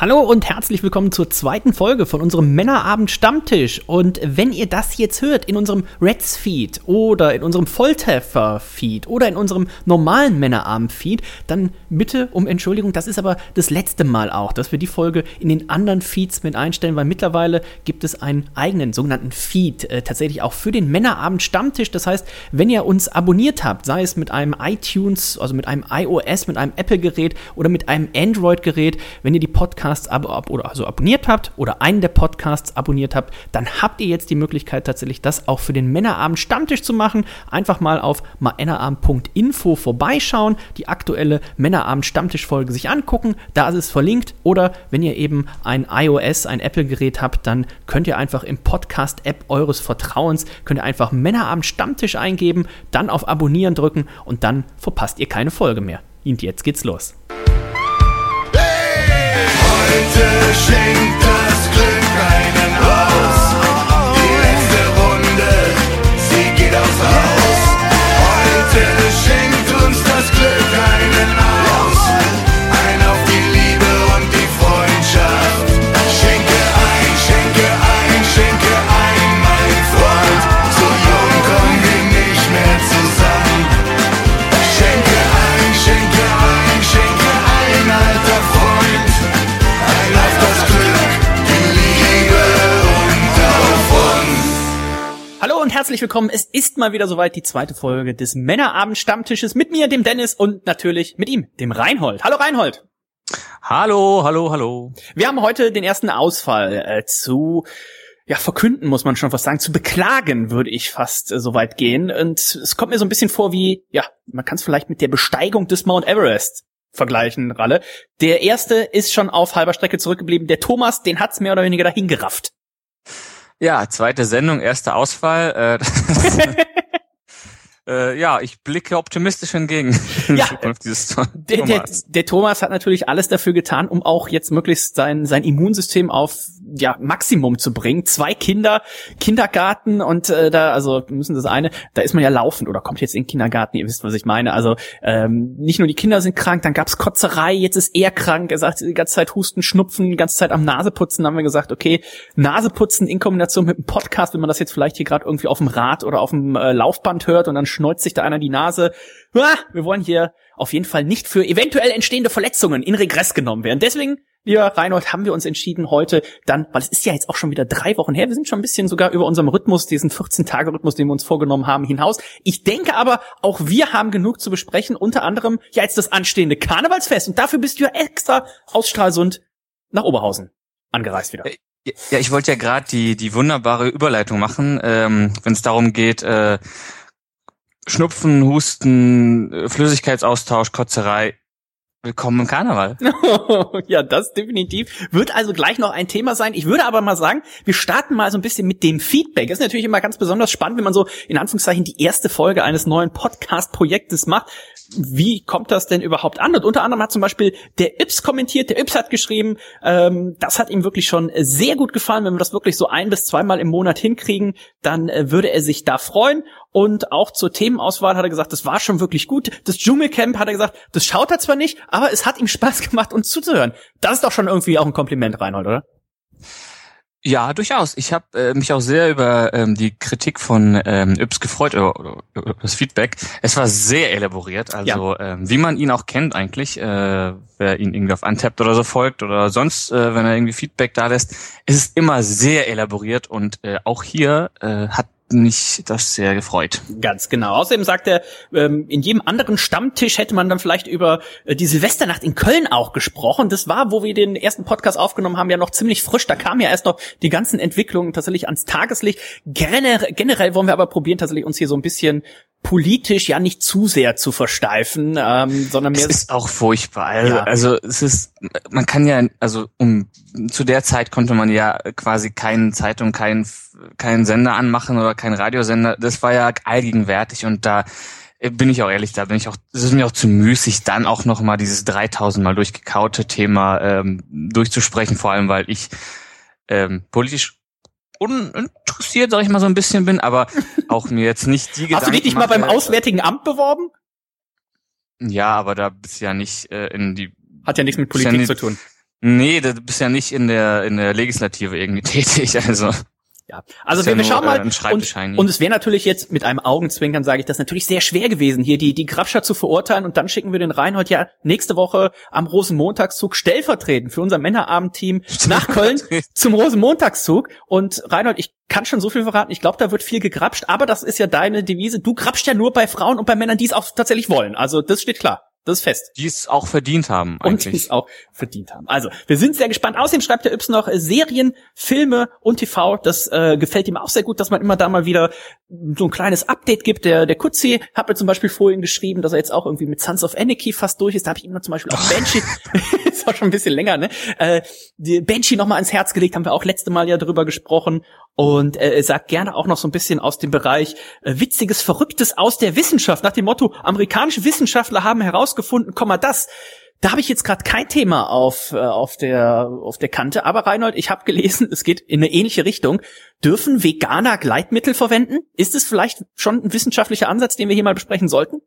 Hallo und herzlich willkommen zur zweiten Folge von unserem Männerabend Stammtisch. Und wenn ihr das jetzt hört in unserem Reds Feed oder in unserem Volltreffer Feed oder in unserem normalen Männerabend Feed, dann bitte um Entschuldigung. Das ist aber das letzte Mal auch, dass wir die Folge in den anderen Feeds mit einstellen, weil mittlerweile gibt es einen eigenen sogenannten Feed, äh, tatsächlich auch für den Männerabend Stammtisch. Das heißt, wenn ihr uns abonniert habt, sei es mit einem iTunes, also mit einem iOS, mit einem Apple-Gerät oder mit einem Android-Gerät, wenn ihr die Podcasts Podcasts ab, ab, oder also abonniert habt oder einen der Podcasts abonniert habt, dann habt ihr jetzt die Möglichkeit tatsächlich das auch für den Männerabend Stammtisch zu machen. Einfach mal auf männerabend.info vorbeischauen, die aktuelle Männerabend Stammtisch Folge sich angucken, da ist es verlinkt oder wenn ihr eben ein iOS, ein Apple Gerät habt, dann könnt ihr einfach im Podcast App eures Vertrauens könnt ihr einfach Männerabend Stammtisch eingeben, dann auf abonnieren drücken und dann verpasst ihr keine Folge mehr. Und jetzt geht's los. Schenkt uns das Glück einen aus. Herzlich willkommen. Es ist mal wieder soweit die zweite Folge des Männerabend Stammtisches mit mir, dem Dennis und natürlich mit ihm, dem Reinhold. Hallo Reinhold. Hallo, hallo, hallo. Wir haben heute den ersten Ausfall äh, zu ja, verkünden muss man schon fast sagen, zu beklagen würde ich fast äh, so weit gehen. Und es kommt mir so ein bisschen vor wie, ja, man kann es vielleicht mit der Besteigung des Mount Everest vergleichen, Ralle. Der erste ist schon auf halber Strecke zurückgeblieben. Der Thomas, den hat's mehr oder weniger dahin gerafft. Ja, zweite Sendung, erster Ausfall. Äh, äh, ja, ich blicke optimistisch entgegen. Ja, Der, der, Thomas. der Thomas hat natürlich alles dafür getan, um auch jetzt möglichst sein, sein Immunsystem auf ja, Maximum zu bringen. Zwei Kinder, Kindergarten und äh, da, also müssen das eine, da ist man ja laufend oder kommt jetzt in den Kindergarten, ihr wisst, was ich meine. Also ähm, nicht nur die Kinder sind krank, dann gab's Kotzerei, jetzt ist er krank, er sagt die ganze Zeit Husten, Schnupfen, die ganze Zeit am Naseputzen, haben wir gesagt, okay, Naseputzen in Kombination mit einem Podcast, wenn man das jetzt vielleicht hier gerade irgendwie auf dem Rad oder auf dem äh, Laufband hört und dann schneuzt sich da einer die Nase. Ah, wir wollen hier auf jeden Fall nicht für eventuell entstehende Verletzungen in Regress genommen werden. Deswegen, lieber Reinhold, haben wir uns entschieden, heute dann, weil es ist ja jetzt auch schon wieder drei Wochen her, wir sind schon ein bisschen sogar über unserem Rhythmus, diesen 14-Tage-Rhythmus, den wir uns vorgenommen haben, hinaus. Ich denke aber, auch wir haben genug zu besprechen, unter anderem ja jetzt das anstehende Karnevalsfest. Und dafür bist du ja extra aus Stralsund nach Oberhausen angereist wieder. Ja, ich wollte ja gerade die, die wunderbare Überleitung machen, ähm, wenn es darum geht, äh, Schnupfen, Husten, äh, Flüssigkeitsaustausch, Kotzerei. Willkommen im Karneval. ja, das definitiv. Wird also gleich noch ein Thema sein. Ich würde aber mal sagen, wir starten mal so ein bisschen mit dem Feedback. Das ist natürlich immer ganz besonders spannend, wenn man so in Anführungszeichen die erste Folge eines neuen Podcast-Projektes macht. Wie kommt das denn überhaupt an? Und unter anderem hat zum Beispiel der Ips kommentiert, der Ips hat geschrieben, ähm, das hat ihm wirklich schon sehr gut gefallen. Wenn wir das wirklich so ein bis zweimal im Monat hinkriegen, dann äh, würde er sich da freuen. Und auch zur Themenauswahl hat er gesagt, das war schon wirklich gut. Das Dschungelcamp hat er gesagt, das schaut er zwar nicht, aber es hat ihm Spaß gemacht, uns zuzuhören. Das ist doch schon irgendwie auch ein Kompliment, Reinhold, oder? Ja, durchaus. Ich habe äh, mich auch sehr über ähm, die Kritik von ähm, Yps gefreut, oder, oder, über das Feedback. Es war sehr elaboriert, also ähm, wie man ihn auch kennt eigentlich, äh, wer ihn irgendwie auf Untapped oder so folgt oder sonst, äh, wenn er irgendwie Feedback da lässt. Es ist immer sehr elaboriert und äh, auch hier äh, hat mich das sehr gefreut. Ganz genau. Außerdem sagt er, ähm, in jedem anderen Stammtisch hätte man dann vielleicht über äh, die Silvesternacht in Köln auch gesprochen. Das war, wo wir den ersten Podcast aufgenommen haben, ja noch ziemlich frisch. Da kamen ja erst noch die ganzen Entwicklungen tatsächlich ans Tageslicht. Generell, generell wollen wir aber probieren, tatsächlich uns hier so ein bisschen politisch ja nicht zu sehr zu versteifen, ähm, sondern Es mehr ist auch furchtbar. Also, Ja. also es ist, man kann ja, also um zu der Zeit konnte man ja quasi keinen Zeitung, keinen keinen Sender anmachen oder keinen Radiosender. Das war ja allgegenwärtig und da äh, bin ich auch ehrlich, da bin ich auch, es ist mir auch zu müßig, dann auch noch mal dieses 3000 mal durchgekaute Thema ähm, durchzusprechen, vor allem weil ich ähm, politisch uninteressiert, sag ich mal so ein bisschen bin, aber auch mir jetzt nicht die Hast du dich nicht mal beim Auswärtigen Amt beworben? Ja, aber da bist du ja nicht äh, in die Hat ja nichts mit Ist ja Politik nicht- zu tun. Nee, du bist ja nicht in der in der Legislative irgendwie tätig, also. Ja, also wir, ja wir schauen äh, mal. Schreibtisch und, und es wäre natürlich jetzt mit einem Augenzwinkern, sage ich das, natürlich sehr schwer gewesen, hier die, die Grabscher zu verurteilen und dann schicken wir den Reinhold ja nächste Woche am Rosenmontagszug stellvertretend für unser Männerabendteam nach Köln zum Rosenmontagszug. Und Reinhold, ich kann schon so viel verraten, ich glaube, da wird viel gegrapscht, aber das ist ja deine Devise. Du grapscht ja nur bei Frauen und bei Männern, die es auch tatsächlich wollen. Also das steht klar. Das ist fest. Die es auch verdient haben Und eigentlich. die es auch verdient haben. Also, wir sind sehr gespannt. Außerdem schreibt der Yps noch äh, Serien, Filme und TV. Das äh, gefällt ihm auch sehr gut, dass man immer da mal wieder so ein kleines Update gibt. Der, der Kutzi hat mir zum Beispiel vorhin geschrieben, dass er jetzt auch irgendwie mit Sons of Anarchy fast durch ist. Da habe ich ihm noch zum Beispiel auch Banshee, ist auch schon ein bisschen länger, ne? Äh, die Banshee noch mal ans Herz gelegt, haben wir auch letzte Mal ja drüber gesprochen. Und äh, sagt gerne auch noch so ein bisschen aus dem Bereich äh, Witziges, Verrücktes aus der Wissenschaft. Nach dem Motto, amerikanische Wissenschaftler haben herausgefunden, Komma das. Da habe ich jetzt gerade kein Thema auf, äh, auf, der, auf der Kante. Aber Reinhold, ich habe gelesen, es geht in eine ähnliche Richtung. Dürfen Veganer Gleitmittel verwenden? Ist es vielleicht schon ein wissenschaftlicher Ansatz, den wir hier mal besprechen sollten?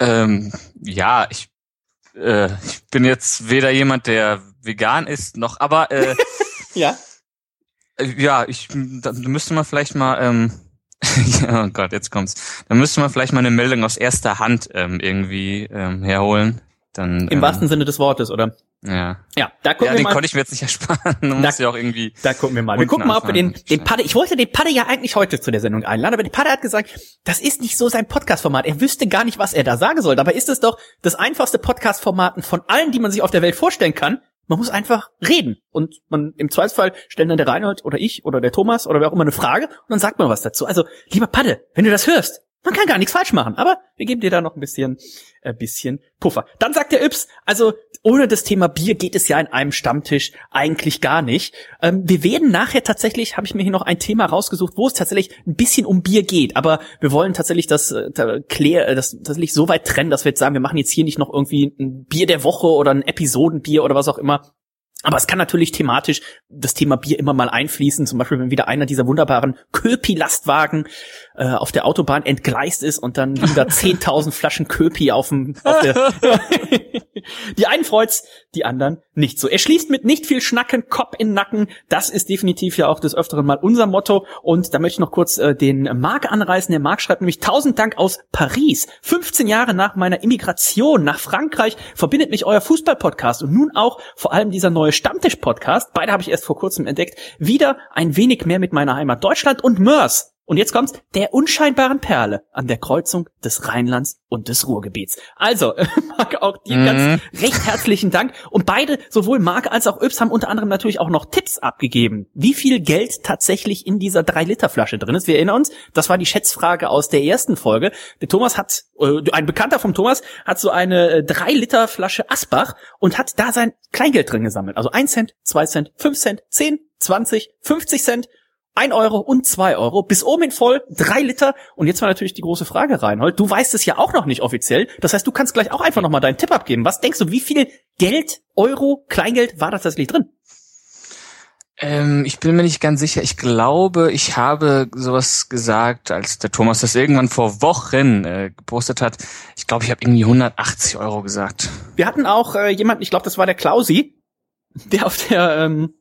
Ähm, ja, ich, äh, ich bin jetzt weder jemand, der vegan ist, noch, aber äh, Ja. äh, ja, ich da müsste man vielleicht mal, ähm, oh Gott, jetzt kommt's. Da müsste man vielleicht mal eine Meldung aus erster Hand ähm, irgendwie ähm, herholen. Dann, Im ähm, wahrsten Sinne des Wortes, oder? Ja, Ja, da gucken ja wir den mal. konnte ich mir jetzt nicht ersparen. Du musst ja auch irgendwie. Da gucken wir mal. Wir gucken mal, ob wir den, den Padde, ich wollte den Padde ja eigentlich heute zu der Sendung einladen, aber der Padde hat gesagt, das ist nicht so sein Podcast-Format. Er wüsste gar nicht, was er da sagen soll. Dabei ist es doch das einfachste Podcast-Format von allen, die man sich auf der Welt vorstellen kann. Man muss einfach reden. Und man, im Zweifelsfall stellen dann der Reinhold oder ich oder der Thomas oder wer auch immer eine Frage und dann sagt man was dazu. Also, lieber Padde, wenn du das hörst, man kann gar nichts falsch machen, aber wir geben dir da noch ein bisschen, äh, bisschen Puffer. Dann sagt der Yps, also ohne das Thema Bier geht es ja in einem Stammtisch eigentlich gar nicht. Ähm, wir werden nachher tatsächlich, habe ich mir hier noch ein Thema rausgesucht, wo es tatsächlich ein bisschen um Bier geht, aber wir wollen tatsächlich das, äh, klär, äh, das tatsächlich so weit trennen, dass wir jetzt sagen, wir machen jetzt hier nicht noch irgendwie ein Bier der Woche oder ein Episodenbier oder was auch immer. Aber es kann natürlich thematisch das Thema Bier immer mal einfließen. Zum Beispiel, wenn wieder einer dieser wunderbaren Köpi-Lastwagen äh, auf der Autobahn entgleist ist und dann da 10.000 Flaschen Köpi auf dem, auf der, die einen freut's, die anderen nicht so. Er schließt mit nicht viel Schnacken, Kopf in Nacken. Das ist definitiv ja auch des Öfteren mal unser Motto. Und da möchte ich noch kurz äh, den Marc anreißen. Der Marc schreibt nämlich tausend Dank aus Paris. 15 Jahre nach meiner Immigration nach Frankreich verbindet mich euer Fußball-Podcast und nun auch vor allem dieser neue Stammtisch-Podcast. Beide habe ich erst vor kurzem entdeckt. Wieder ein wenig mehr mit meiner Heimat Deutschland und Mörs. Und jetzt kommt's, der unscheinbaren Perle an der Kreuzung des Rheinlands und des Ruhrgebiets. Also, Marc, auch dir Mhm. ganz recht herzlichen Dank. Und beide, sowohl Marc als auch Yps, haben unter anderem natürlich auch noch Tipps abgegeben, wie viel Geld tatsächlich in dieser 3-Liter-Flasche drin ist. Wir erinnern uns, das war die Schätzfrage aus der ersten Folge. Der Thomas hat, äh, ein Bekannter vom Thomas, hat so eine 3-Liter-Flasche Asbach und hat da sein Kleingeld drin gesammelt. Also 1 Cent, 2 Cent, 5 Cent, 10, 20, 50 Cent. 1 Euro und 2 Euro, bis oben in voll, 3 Liter. Und jetzt war natürlich die große Frage, Reinhold. Du weißt es ja auch noch nicht offiziell. Das heißt, du kannst gleich auch einfach nochmal deinen Tipp abgeben. Was denkst du, wie viel Geld, Euro, Kleingeld war da tatsächlich drin? Ähm, ich bin mir nicht ganz sicher. Ich glaube, ich habe sowas gesagt, als der Thomas das irgendwann vor Wochen äh, gepostet hat. Ich glaube, ich habe irgendwie 180 Euro gesagt. Wir hatten auch äh, jemanden, ich glaube, das war der Klausi, der auf der ähm,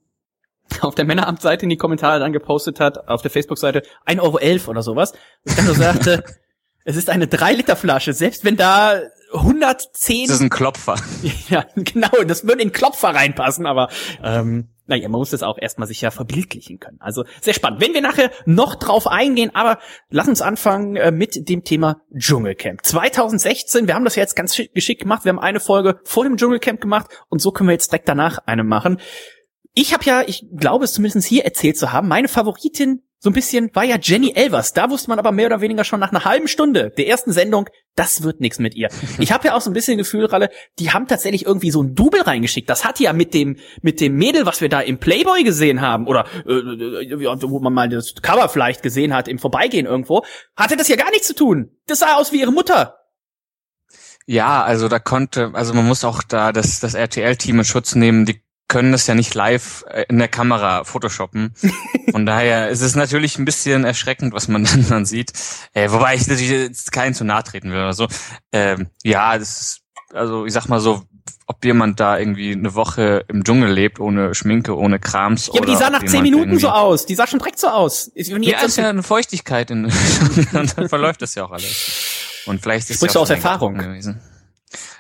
auf der Männeramtseite in die Kommentare dann gepostet hat, auf der Facebook-Seite 1,11 Euro oder sowas. Und dann so sagte, es ist eine 3-Liter-Flasche, selbst wenn da 110 Das ist ein Klopfer. Ja, genau, das würde in Klopfer reinpassen, aber ähm, naja, man muss das auch erstmal sich ja verbildlichen können. Also sehr spannend. Wenn wir nachher noch drauf eingehen, aber lass uns anfangen äh, mit dem Thema Dschungelcamp. 2016, wir haben das ja jetzt ganz schick- geschickt gemacht. Wir haben eine Folge vor dem Dschungelcamp gemacht und so können wir jetzt direkt danach eine machen. Ich habe ja, ich glaube es zumindest hier erzählt zu haben, meine Favoritin so ein bisschen war ja Jenny Elvers. Da wusste man aber mehr oder weniger schon nach einer halben Stunde der ersten Sendung, das wird nichts mit ihr. Ich habe ja auch so ein bisschen Gefühl, Ralle, die haben tatsächlich irgendwie so ein Double reingeschickt. Das hat ja mit dem mit dem Mädel, was wir da im Playboy gesehen haben oder äh, wo man mal das Cover vielleicht gesehen hat im Vorbeigehen irgendwo, hatte das ja gar nichts zu tun. Das sah aus wie ihre Mutter. Ja, also da konnte, also man muss auch da das, das RTL-Team in Schutz nehmen, die können das ja nicht live äh, in der Kamera photoshoppen. Von daher ist es natürlich ein bisschen erschreckend, was man dann, sieht. Äh, wobei ich natürlich jetzt keinen zu nahe treten will oder so. Ähm, ja, das ist, also ich sag mal so, ob jemand da irgendwie eine Woche im Dschungel lebt, ohne Schminke, ohne Krams. Ja, aber die sah nach zehn Minuten so aus. Die sah schon direkt so aus. Ist- Wenn Ja, jetzt ist ja eine Feuchtigkeit in, und dann verläuft das ja auch alles. Und vielleicht ist Sprichst ja du aus Erfahrung? Gewesen.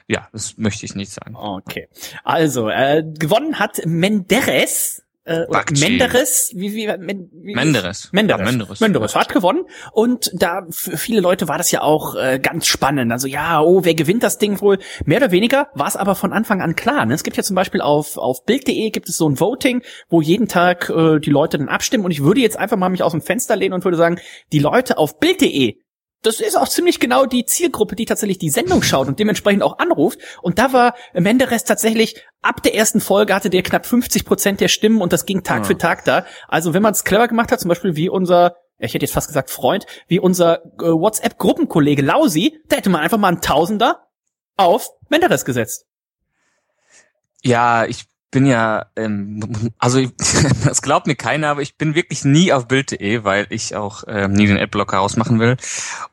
Ja, das möchte ich nicht sagen. Okay. Also, äh, gewonnen hat Menderes. Äh. Menderes, wie, wie, wie Menderes. Menderes. Ja, Menderes. Menderes hat gewonnen. Und da für viele Leute war das ja auch äh, ganz spannend. Also ja, oh, wer gewinnt das Ding wohl? Mehr oder weniger war es aber von Anfang an klar. Ne? Es gibt ja zum Beispiel auf, auf Bild.de gibt es so ein Voting, wo jeden Tag äh, die Leute dann abstimmen. Und ich würde jetzt einfach mal mich aus dem Fenster lehnen und würde sagen, die Leute auf Bild.de das ist auch ziemlich genau die Zielgruppe, die tatsächlich die Sendung schaut und dementsprechend auch anruft. Und da war Menderes tatsächlich ab der ersten Folge hatte der knapp 50 Prozent der Stimmen und das ging Tag Ah. für Tag da. Also wenn man es clever gemacht hat, zum Beispiel wie unser, ja, ich hätte jetzt fast gesagt Freund, wie unser äh, WhatsApp-Gruppenkollege Lausi, da hätte man einfach mal einen Tausender auf Menderes gesetzt. Ja, ich bin ja, ähm, also ich- das glaubt mir keiner, aber ich bin wirklich nie auf Bild.de, weil ich auch ähm, nie den Adblocker rausmachen will.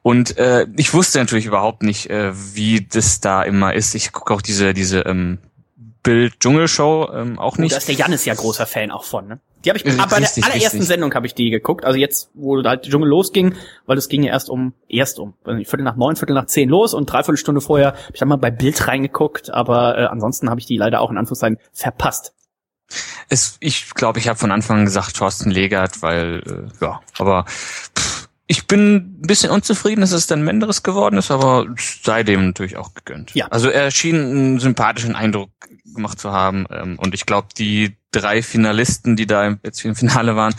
Und äh, ich wusste natürlich überhaupt nicht, äh, wie das da immer ist. Ich gucke auch diese diese ähm, Bild-Dschungelshow ähm, auch Und nicht. da ist der Jannis ja großer Fan auch von, ne? Die habe ich, Richtig, aber bei der richtig. allerersten Sendung habe ich die geguckt. Also jetzt, wo halt der Dschungel losging, weil es ging ja erst um, erst um, Viertel nach neun, Viertel nach zehn los und dreiviertel Stunde vorher habe ich dann mal bei Bild reingeguckt, aber äh, ansonsten habe ich die leider auch in Anführungszeichen verpasst. Es, ich glaube, ich habe von Anfang an gesagt Thorsten Legert, weil äh, ja, aber pff, ich bin ein bisschen unzufrieden, dass es dann Menderes geworden ist, aber sei dem natürlich auch gegönnt. Ja. Also er schien einen sympathischen Eindruck gemacht zu haben ähm, und ich glaube, die drei Finalisten, die da im, jetzt im Finale waren,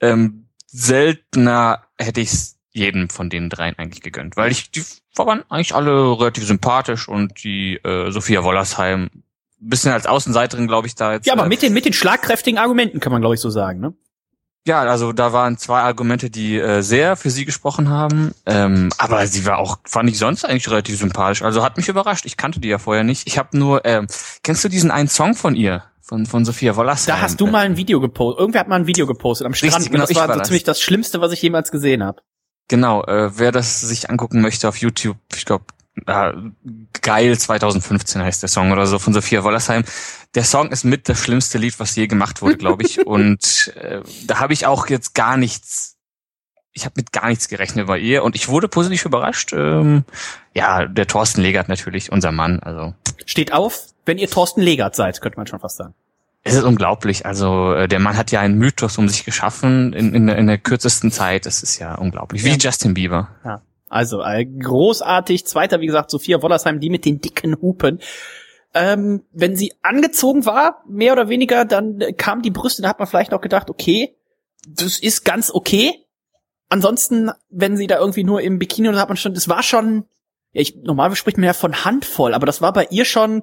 ähm, seltener hätte ich es jedem von den dreien eigentlich gegönnt, weil ich die waren eigentlich alle relativ sympathisch und die äh, Sophia Wollersheim bisschen als Außenseiterin, glaube ich, da jetzt. Ja, aber äh, mit den, mit den schlagkräftigen Argumenten kann man, glaube ich, so sagen, ne? Ja, also da waren zwei Argumente, die äh, sehr für sie gesprochen haben. Ähm, aber sie war auch, fand ich sonst eigentlich relativ sympathisch. Also hat mich überrascht. Ich kannte die ja vorher nicht. Ich habe nur, ähm, kennst du diesen einen Song von ihr? Von, von Sophia Wollersheim? Da hast du mal ein Video gepostet. Irgendwer hat mal ein Video gepostet am Strand. Richtig, und genau, das ich war war so das. ziemlich das Schlimmste, was ich jemals gesehen habe. Genau, äh, wer das sich angucken möchte auf YouTube, ich glaube, äh, Geil 2015 heißt der Song oder so von Sophia Wollersheim. Der Song ist mit das schlimmste Lied, was je gemacht wurde, glaube ich. Und äh, da habe ich auch jetzt gar nichts, ich habe mit gar nichts gerechnet bei ihr und ich wurde positiv überrascht. Ähm, ja, der Thorsten Legert natürlich, unser Mann. Also Steht auf, wenn ihr Thorsten Legert seid, könnte man schon fast sagen. es ist unglaublich. Also äh, der Mann hat ja einen Mythos um sich geschaffen in, in, der- in der kürzesten Zeit. Das ist ja unglaublich. Wie Ja. Justin Bieber. Ja. Also, äh, großartig. Zweiter, wie gesagt, Sophia Wollersheim, die mit den dicken Hupen. Ähm, wenn sie angezogen war, mehr oder weniger, dann äh, kamen die Brüste, da hat man vielleicht noch gedacht, okay, das ist ganz okay. Ansonsten, wenn sie da irgendwie nur im Bikini oder hat man schon, das war schon, ja, ich, normalerweise spricht man ja von Handvoll, aber das war bei ihr schon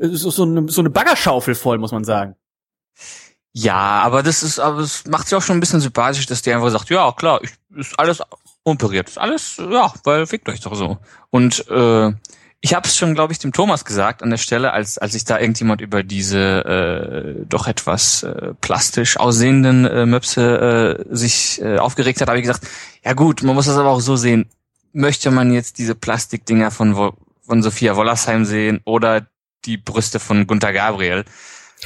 äh, so, so, eine, so eine Baggerschaufel voll, muss man sagen. Ja, aber das ist, aber es macht sie auch schon ein bisschen sympathisch, dass die einfach sagt, ja klar, ich, ist alles operiert, alles, ja, weil fickt euch doch so. Und äh, ich habe es schon, glaube ich, dem Thomas gesagt an der Stelle, als als ich da irgendjemand über diese äh, doch etwas äh, plastisch aussehenden äh, Möpse äh, sich äh, aufgeregt hat, habe ich gesagt, ja gut, man muss das aber auch so sehen. Möchte man jetzt diese Plastikdinger von von Sophia Wollersheim sehen oder die Brüste von Gunter Gabriel?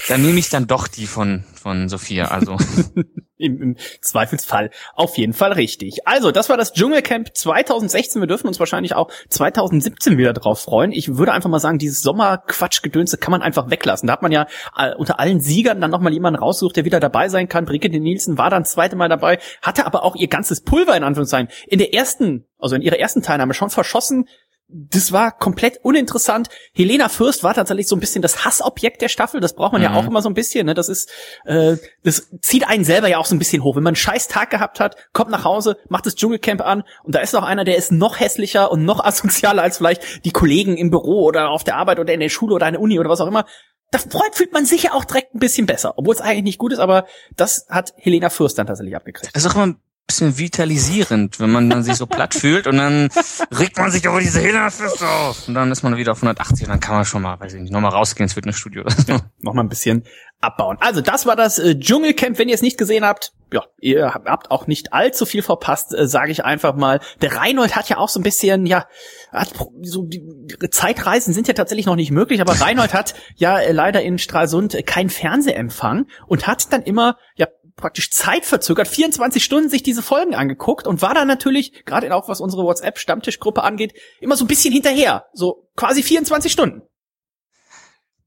Dann nehme ich dann doch die von, von Sophia. Also, Im, Im Zweifelsfall auf jeden Fall richtig. Also, das war das Dschungelcamp 2016. Wir dürfen uns wahrscheinlich auch 2017 wieder drauf freuen. Ich würde einfach mal sagen, dieses Sommerquatschgedönse kann man einfach weglassen. Da hat man ja äh, unter allen Siegern dann nochmal jemanden rausgesucht, der wieder dabei sein kann. Brigitte Nielsen war dann zweite Mal dabei, hatte aber auch ihr ganzes Pulver in Anführungszeichen in der ersten, also in ihrer ersten Teilnahme schon verschossen das war komplett uninteressant. Helena Fürst war tatsächlich so ein bisschen das Hassobjekt der Staffel. Das braucht man ja Mhm. auch immer so ein bisschen. Ne? Das ist, äh, das zieht einen selber ja auch so ein bisschen hoch. Wenn man einen scheiß Tag gehabt hat, kommt nach Hause, macht das Dschungelcamp an und da ist noch einer, der ist noch hässlicher und noch asozialer als vielleicht die Kollegen im Büro oder auf der Arbeit oder in der Schule oder an der Uni oder was auch immer. Da freut, fühlt man sich ja auch direkt ein bisschen besser, obwohl es eigentlich nicht gut ist, aber das hat Helena Fürst dann tatsächlich abgekriegt. es ist auch immer ein bisschen vitalisierend, wenn man dann sich so platt fühlt und dann regt man sich über diese Hillerfeste auf. Und dann ist man wieder auf 180 und dann kann man schon mal, weiß ich nicht, nochmal rausgehen ins Fitnessstudio. oder so. noch mal ein bisschen abbauen. Also das war das äh, Dschungelcamp. Wenn ihr es nicht gesehen habt, ja, ihr habt auch nicht allzu viel verpasst, äh, sage ich einfach mal. Der Reinhold hat ja auch so ein bisschen, ja, hat so die Zeitreisen sind ja tatsächlich noch nicht möglich, aber Reinhold hat ja äh, leider in Stralsund äh, keinen Fernsehempfang und hat dann immer ja praktisch zeitverzögert 24 Stunden sich diese Folgen angeguckt und war da natürlich gerade auch was unsere WhatsApp Stammtischgruppe angeht immer so ein bisschen hinterher, so quasi 24 Stunden.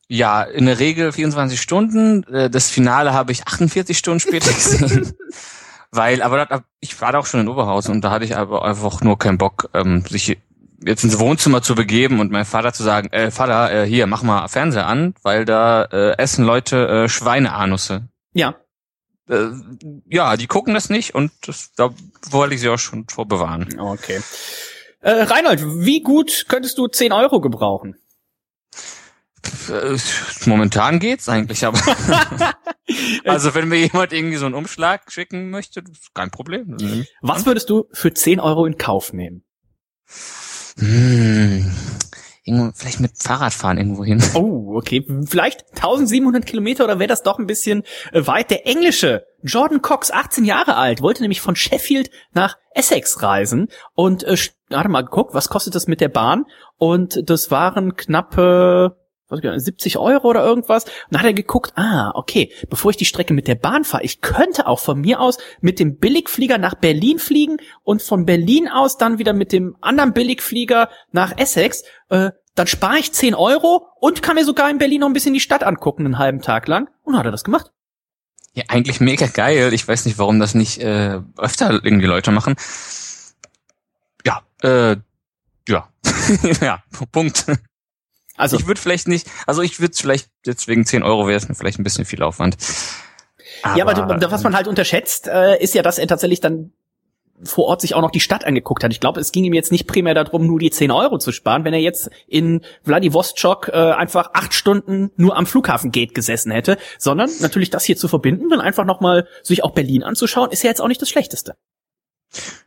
Ja, in der Regel 24 Stunden. Äh, Das Finale habe ich 48 Stunden später gesehen. Weil, aber ich war da auch schon in Oberhausen und da hatte ich aber einfach nur keinen Bock, ähm, sich jetzt ins Wohnzimmer zu begeben und meinem Vater zu sagen, äh, Vater, äh, hier, mach mal Fernseher an, weil da äh, essen Leute äh, Schweineanusse. Ja, Äh, ja, die gucken das nicht und das, da wollte ich sie auch schon vorbewahren. okay. Äh, Reinhold, wie gut könntest du 10 Euro gebrauchen? Äh, Momentan geht's eigentlich, aber also wenn mir jemand irgendwie so einen Umschlag schicken möchte, kein Problem. Mhm. Was würdest du für 10 Euro in Kauf nehmen? Hm. Irgendwo, vielleicht mit Fahrradfahren irgendwo hin. Oh, okay. Vielleicht 1700 Kilometer oder wäre das doch ein bisschen äh, weit? Der englische Jordan Cox, 18 Jahre alt, wollte nämlich von Sheffield nach Essex reisen und äh, hatte mal geguckt, was kostet das mit der Bahn? Und das waren knappe was ich gar nicht, 70 Euro oder irgendwas. Und dann hat er geguckt, ah, okay, bevor ich die Strecke mit der Bahn fahre, ich könnte auch von mir aus mit dem Billigflieger nach Berlin fliegen und von Berlin aus dann wieder mit dem anderen Billigflieger nach Essex. Äh, dann spare ich 10 Euro und kann mir sogar in Berlin noch ein bisschen die Stadt angucken, einen halben Tag lang. Und hat er das gemacht. Ja, eigentlich mega geil. Ich weiß nicht, warum das nicht äh, öfter irgendwie Leute machen. Ja, äh, ja. ja, Punkt. Also, Ich würde vielleicht nicht, also ich würde vielleicht, jetzt wegen 10 Euro wäre es mir vielleicht ein bisschen viel Aufwand. ja, aber was man halt unterschätzt, äh, ist ja, dass er tatsächlich dann vor Ort sich auch noch die Stadt angeguckt hat. Ich glaube, es ging ihm jetzt nicht primär darum, nur die 10 Euro zu sparen, wenn er jetzt in Vladivostok äh, einfach acht Stunden nur am Flughafengate gesessen hätte, sondern natürlich das hier zu verbinden, dann einfach nochmal sich auch Berlin anzuschauen, ist ja jetzt auch nicht das Schlechteste.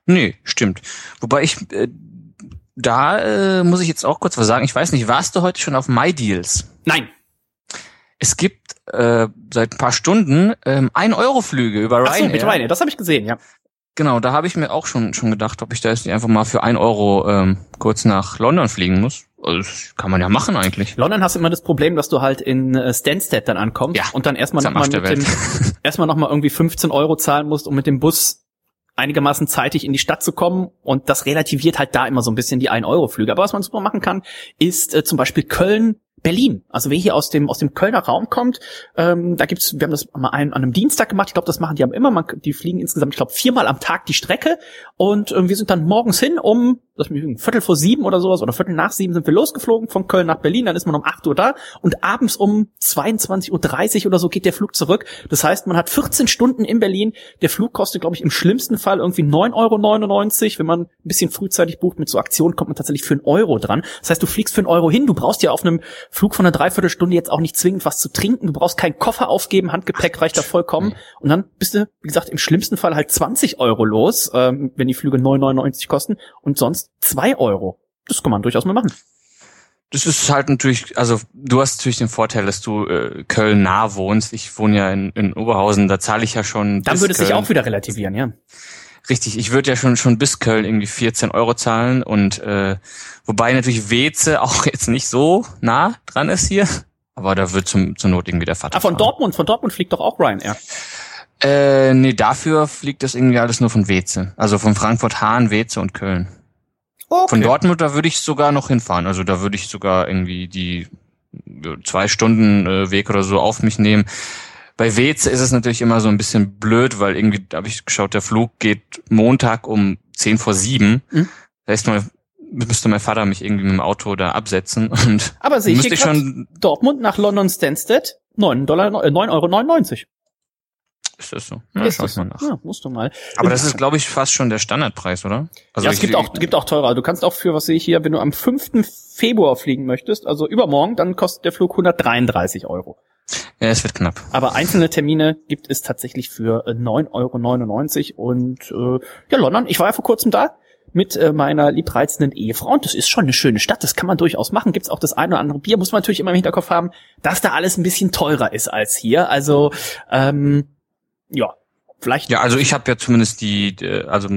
Nee, stimmt. Wobei ich, äh, da äh, muss ich jetzt auch kurz was sagen. Ich weiß nicht, warst du heute schon auf MyDeals? Nein. Es gibt äh, seit ein paar Stunden ähm, 1-Euro-Flüge über Ach so, Ryanair. mit Ryanair, das habe ich gesehen, ja. Genau, da habe ich mir auch schon schon gedacht, ob ich da jetzt nicht einfach mal für 1 Euro ähm, kurz nach London fliegen muss. Also, das kann man ja machen eigentlich. London hast du immer das Problem, dass du halt in äh, Stansted dann ankommst Ja, und dann erstmal nochmal mit dem, Welt. erstmal nochmal irgendwie 15 Euro zahlen musst, um mit dem Bus einigermaßen zeitig in die Stadt zu kommen und das relativiert halt da immer so ein bisschen die 1-Euro-Flüge. Aber was man super machen kann, ist äh, zum Beispiel Köln, Berlin. Also wer hier aus dem aus dem Kölner Raum kommt, ähm, da gibt's, wir haben das mal einen, an einem Dienstag gemacht. Ich glaube, das machen die haben immer. Man, die fliegen insgesamt, ich glaube, viermal am Tag die Strecke und ähm, wir sind dann morgens hin um, lügen, Viertel vor sieben oder sowas oder Viertel nach sieben sind wir losgeflogen von Köln nach Berlin. Dann ist man um 8 Uhr da und abends um 22.30 Uhr oder so geht der Flug zurück. Das heißt, man hat 14 Stunden in Berlin. Der Flug kostet, glaube ich, im schlimmsten Fall irgendwie 9,99 Euro. Wenn man ein bisschen frühzeitig bucht mit so Aktionen, kommt man tatsächlich für einen Euro dran. Das heißt, du fliegst für einen Euro hin. Du brauchst ja auf einem Flug von einer Dreiviertelstunde jetzt auch nicht zwingend was zu trinken. Du brauchst keinen Koffer aufgeben. Handgepäck reicht da vollkommen. Und dann bist du, wie gesagt, im schlimmsten Fall halt 20 Euro los, ähm, wenn die Flüge 9,99 kosten und sonst 2 Euro. Das kann man durchaus mal machen. Das ist halt natürlich, also du hast natürlich den Vorteil, dass du äh, Köln nah wohnst. Ich wohne ja in, in Oberhausen, da zahle ich ja schon. Dann würde es sich auch wieder relativieren, ja. Richtig, ich würde ja schon schon bis Köln irgendwie 14 Euro zahlen und äh, wobei natürlich Weze auch jetzt nicht so nah dran ist hier, aber da wird zum zur Not irgendwie der Vater. Ah, von fahren. Dortmund, von Dortmund fliegt doch auch Ryanair. Äh, nee, dafür fliegt das irgendwie alles nur von Weze, also von Frankfurt, Hahn, Weze und Köln. Okay. Von Dortmund da würde ich sogar noch hinfahren, also da würde ich sogar irgendwie die zwei Stunden äh, Weg oder so auf mich nehmen. Bei Weze ist es natürlich immer so ein bisschen blöd, weil irgendwie, da habe ich geschaut, der Flug geht Montag um 10 vor 7. Mhm. Das heißt, mal, müsste mein Vater mich irgendwie mit dem Auto da absetzen und Aber sehe ich müsste hier ich schon, Dortmund nach London Stansted, 9 Dollar, äh, 9,99 Euro. ist das so? Ja, Ist das mal nach. Ja, musst du mal. Aber das ist, glaube ich, fast schon der Standardpreis, oder? Also ja, es gibt auch, gibt auch teurer. Du kannst auch für, was sehe ich hier, wenn du am 5. Februar fliegen möchtest, also übermorgen, dann kostet der Flug 133 Euro. Ja, es wird knapp. Aber einzelne Termine gibt es tatsächlich für äh, 9,99 Euro. Und äh, ja, London, ich war ja vor kurzem da mit äh, meiner liebreizenden Ehefrau und das ist schon eine schöne Stadt, das kann man durchaus machen. Gibt's auch das eine oder andere Bier, muss man natürlich immer im Hinterkopf haben, dass da alles ein bisschen teurer ist als hier. Also ähm, ja, Vielleicht. Ja, also ich habe ja zumindest die, äh, also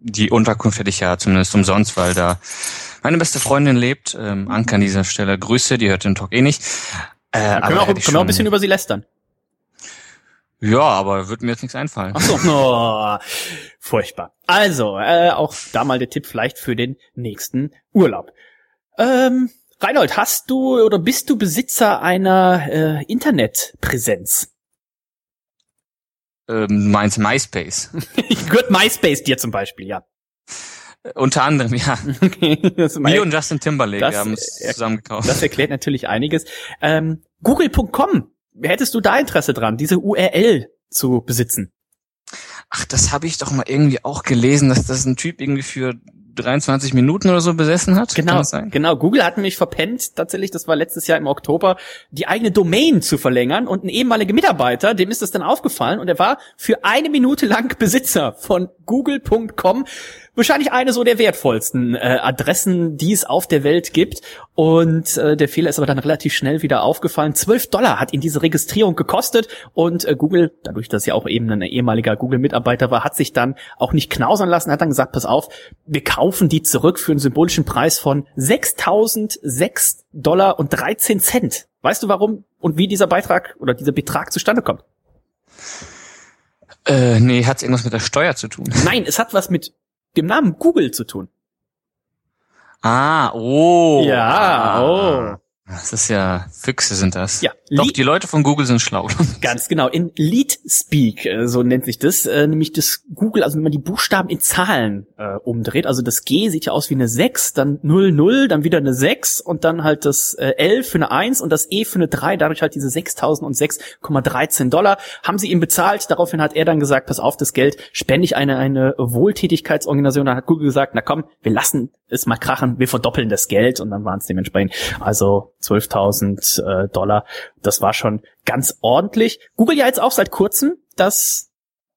die Unterkunft hätte ich ja zumindest umsonst, weil da meine beste Freundin lebt. Ähm, Anke an dieser Stelle Grüße, die hört den Talk eh nicht. Äh, können wir auch, können wir auch ein bisschen über sie lästern. Ja, aber wird mir jetzt nichts einfallen. Ach so, oh, furchtbar. Also, äh, auch da mal der Tipp vielleicht für den nächsten Urlaub. Ähm, Reinhold, hast du oder bist du Besitzer einer äh, Internetpräsenz? Ähm, meinst MySpace. Gehört MySpace dir zum Beispiel, ja. Äh, Unter anderem, ja. Okay, das, Wir und Justin Timberlake das, haben es zusammen gekauft. das erklärt natürlich einiges. Ähm, Google.com, hättest du da Interesse dran, diese URL zu besitzen? Ach, das habe ich doch mal irgendwie auch gelesen, dass das ein Typ irgendwie für 23 Minuten oder so besessen hat. Kann Genau, das sein? genau. Google hat nämlich verpennt, tatsächlich, das war letztes Jahr im Oktober, die eigene Domain zu verlängern und ein ehemaliger Mitarbeiter, dem ist das dann aufgefallen und er war für eine Minute lang Besitzer von google.com. Wahrscheinlich eine so der wertvollsten äh, Adressen, die es auf der Welt gibt. Und äh, der Fehler ist aber dann relativ schnell wieder aufgefallen. 12 Dollar hat ihn diese Registrierung gekostet und äh, Google, dadurch, dass er auch eben ein ehemaliger Google-Mitarbeiter war, hat sich dann auch nicht knausern lassen, hat dann gesagt, pass auf, wir kaufen die zurück für einen symbolischen Preis von 6.006 Dollar und 13 Cent. Weißt du warum und wie dieser Beitrag oder dieser Betrag zustande kommt? Äh, nee, hat's irgendwas mit der Steuer zu tun? Nein, es hat was mit dem Namen Google zu tun. Ah, oh. Ja, ah. Das ist ja, Füchse sind das. Ja, Doch, Li- die Leute von Google sind schlau. Ganz genau. In Lead Speak, äh, so nennt sich das, äh, nämlich das Google, also wenn man die Buchstaben in Zahlen äh, umdreht, also das G sieht ja aus wie eine 6, dann 0, 0, dann wieder eine 6 und dann halt das äh, L für eine 1 und das E für eine 3, dadurch halt diese 6.006,13 Dollar haben sie ihm bezahlt. Daraufhin hat er dann gesagt, pass auf, das Geld spende ich eine, eine Wohltätigkeitsorganisation. Dann hat Google gesagt, na komm, wir lassen es mal krachen, wir verdoppeln das Geld und dann waren es dementsprechend also 12.000 äh, Dollar. Das war schon ganz ordentlich. Google ja jetzt auch seit kurzem das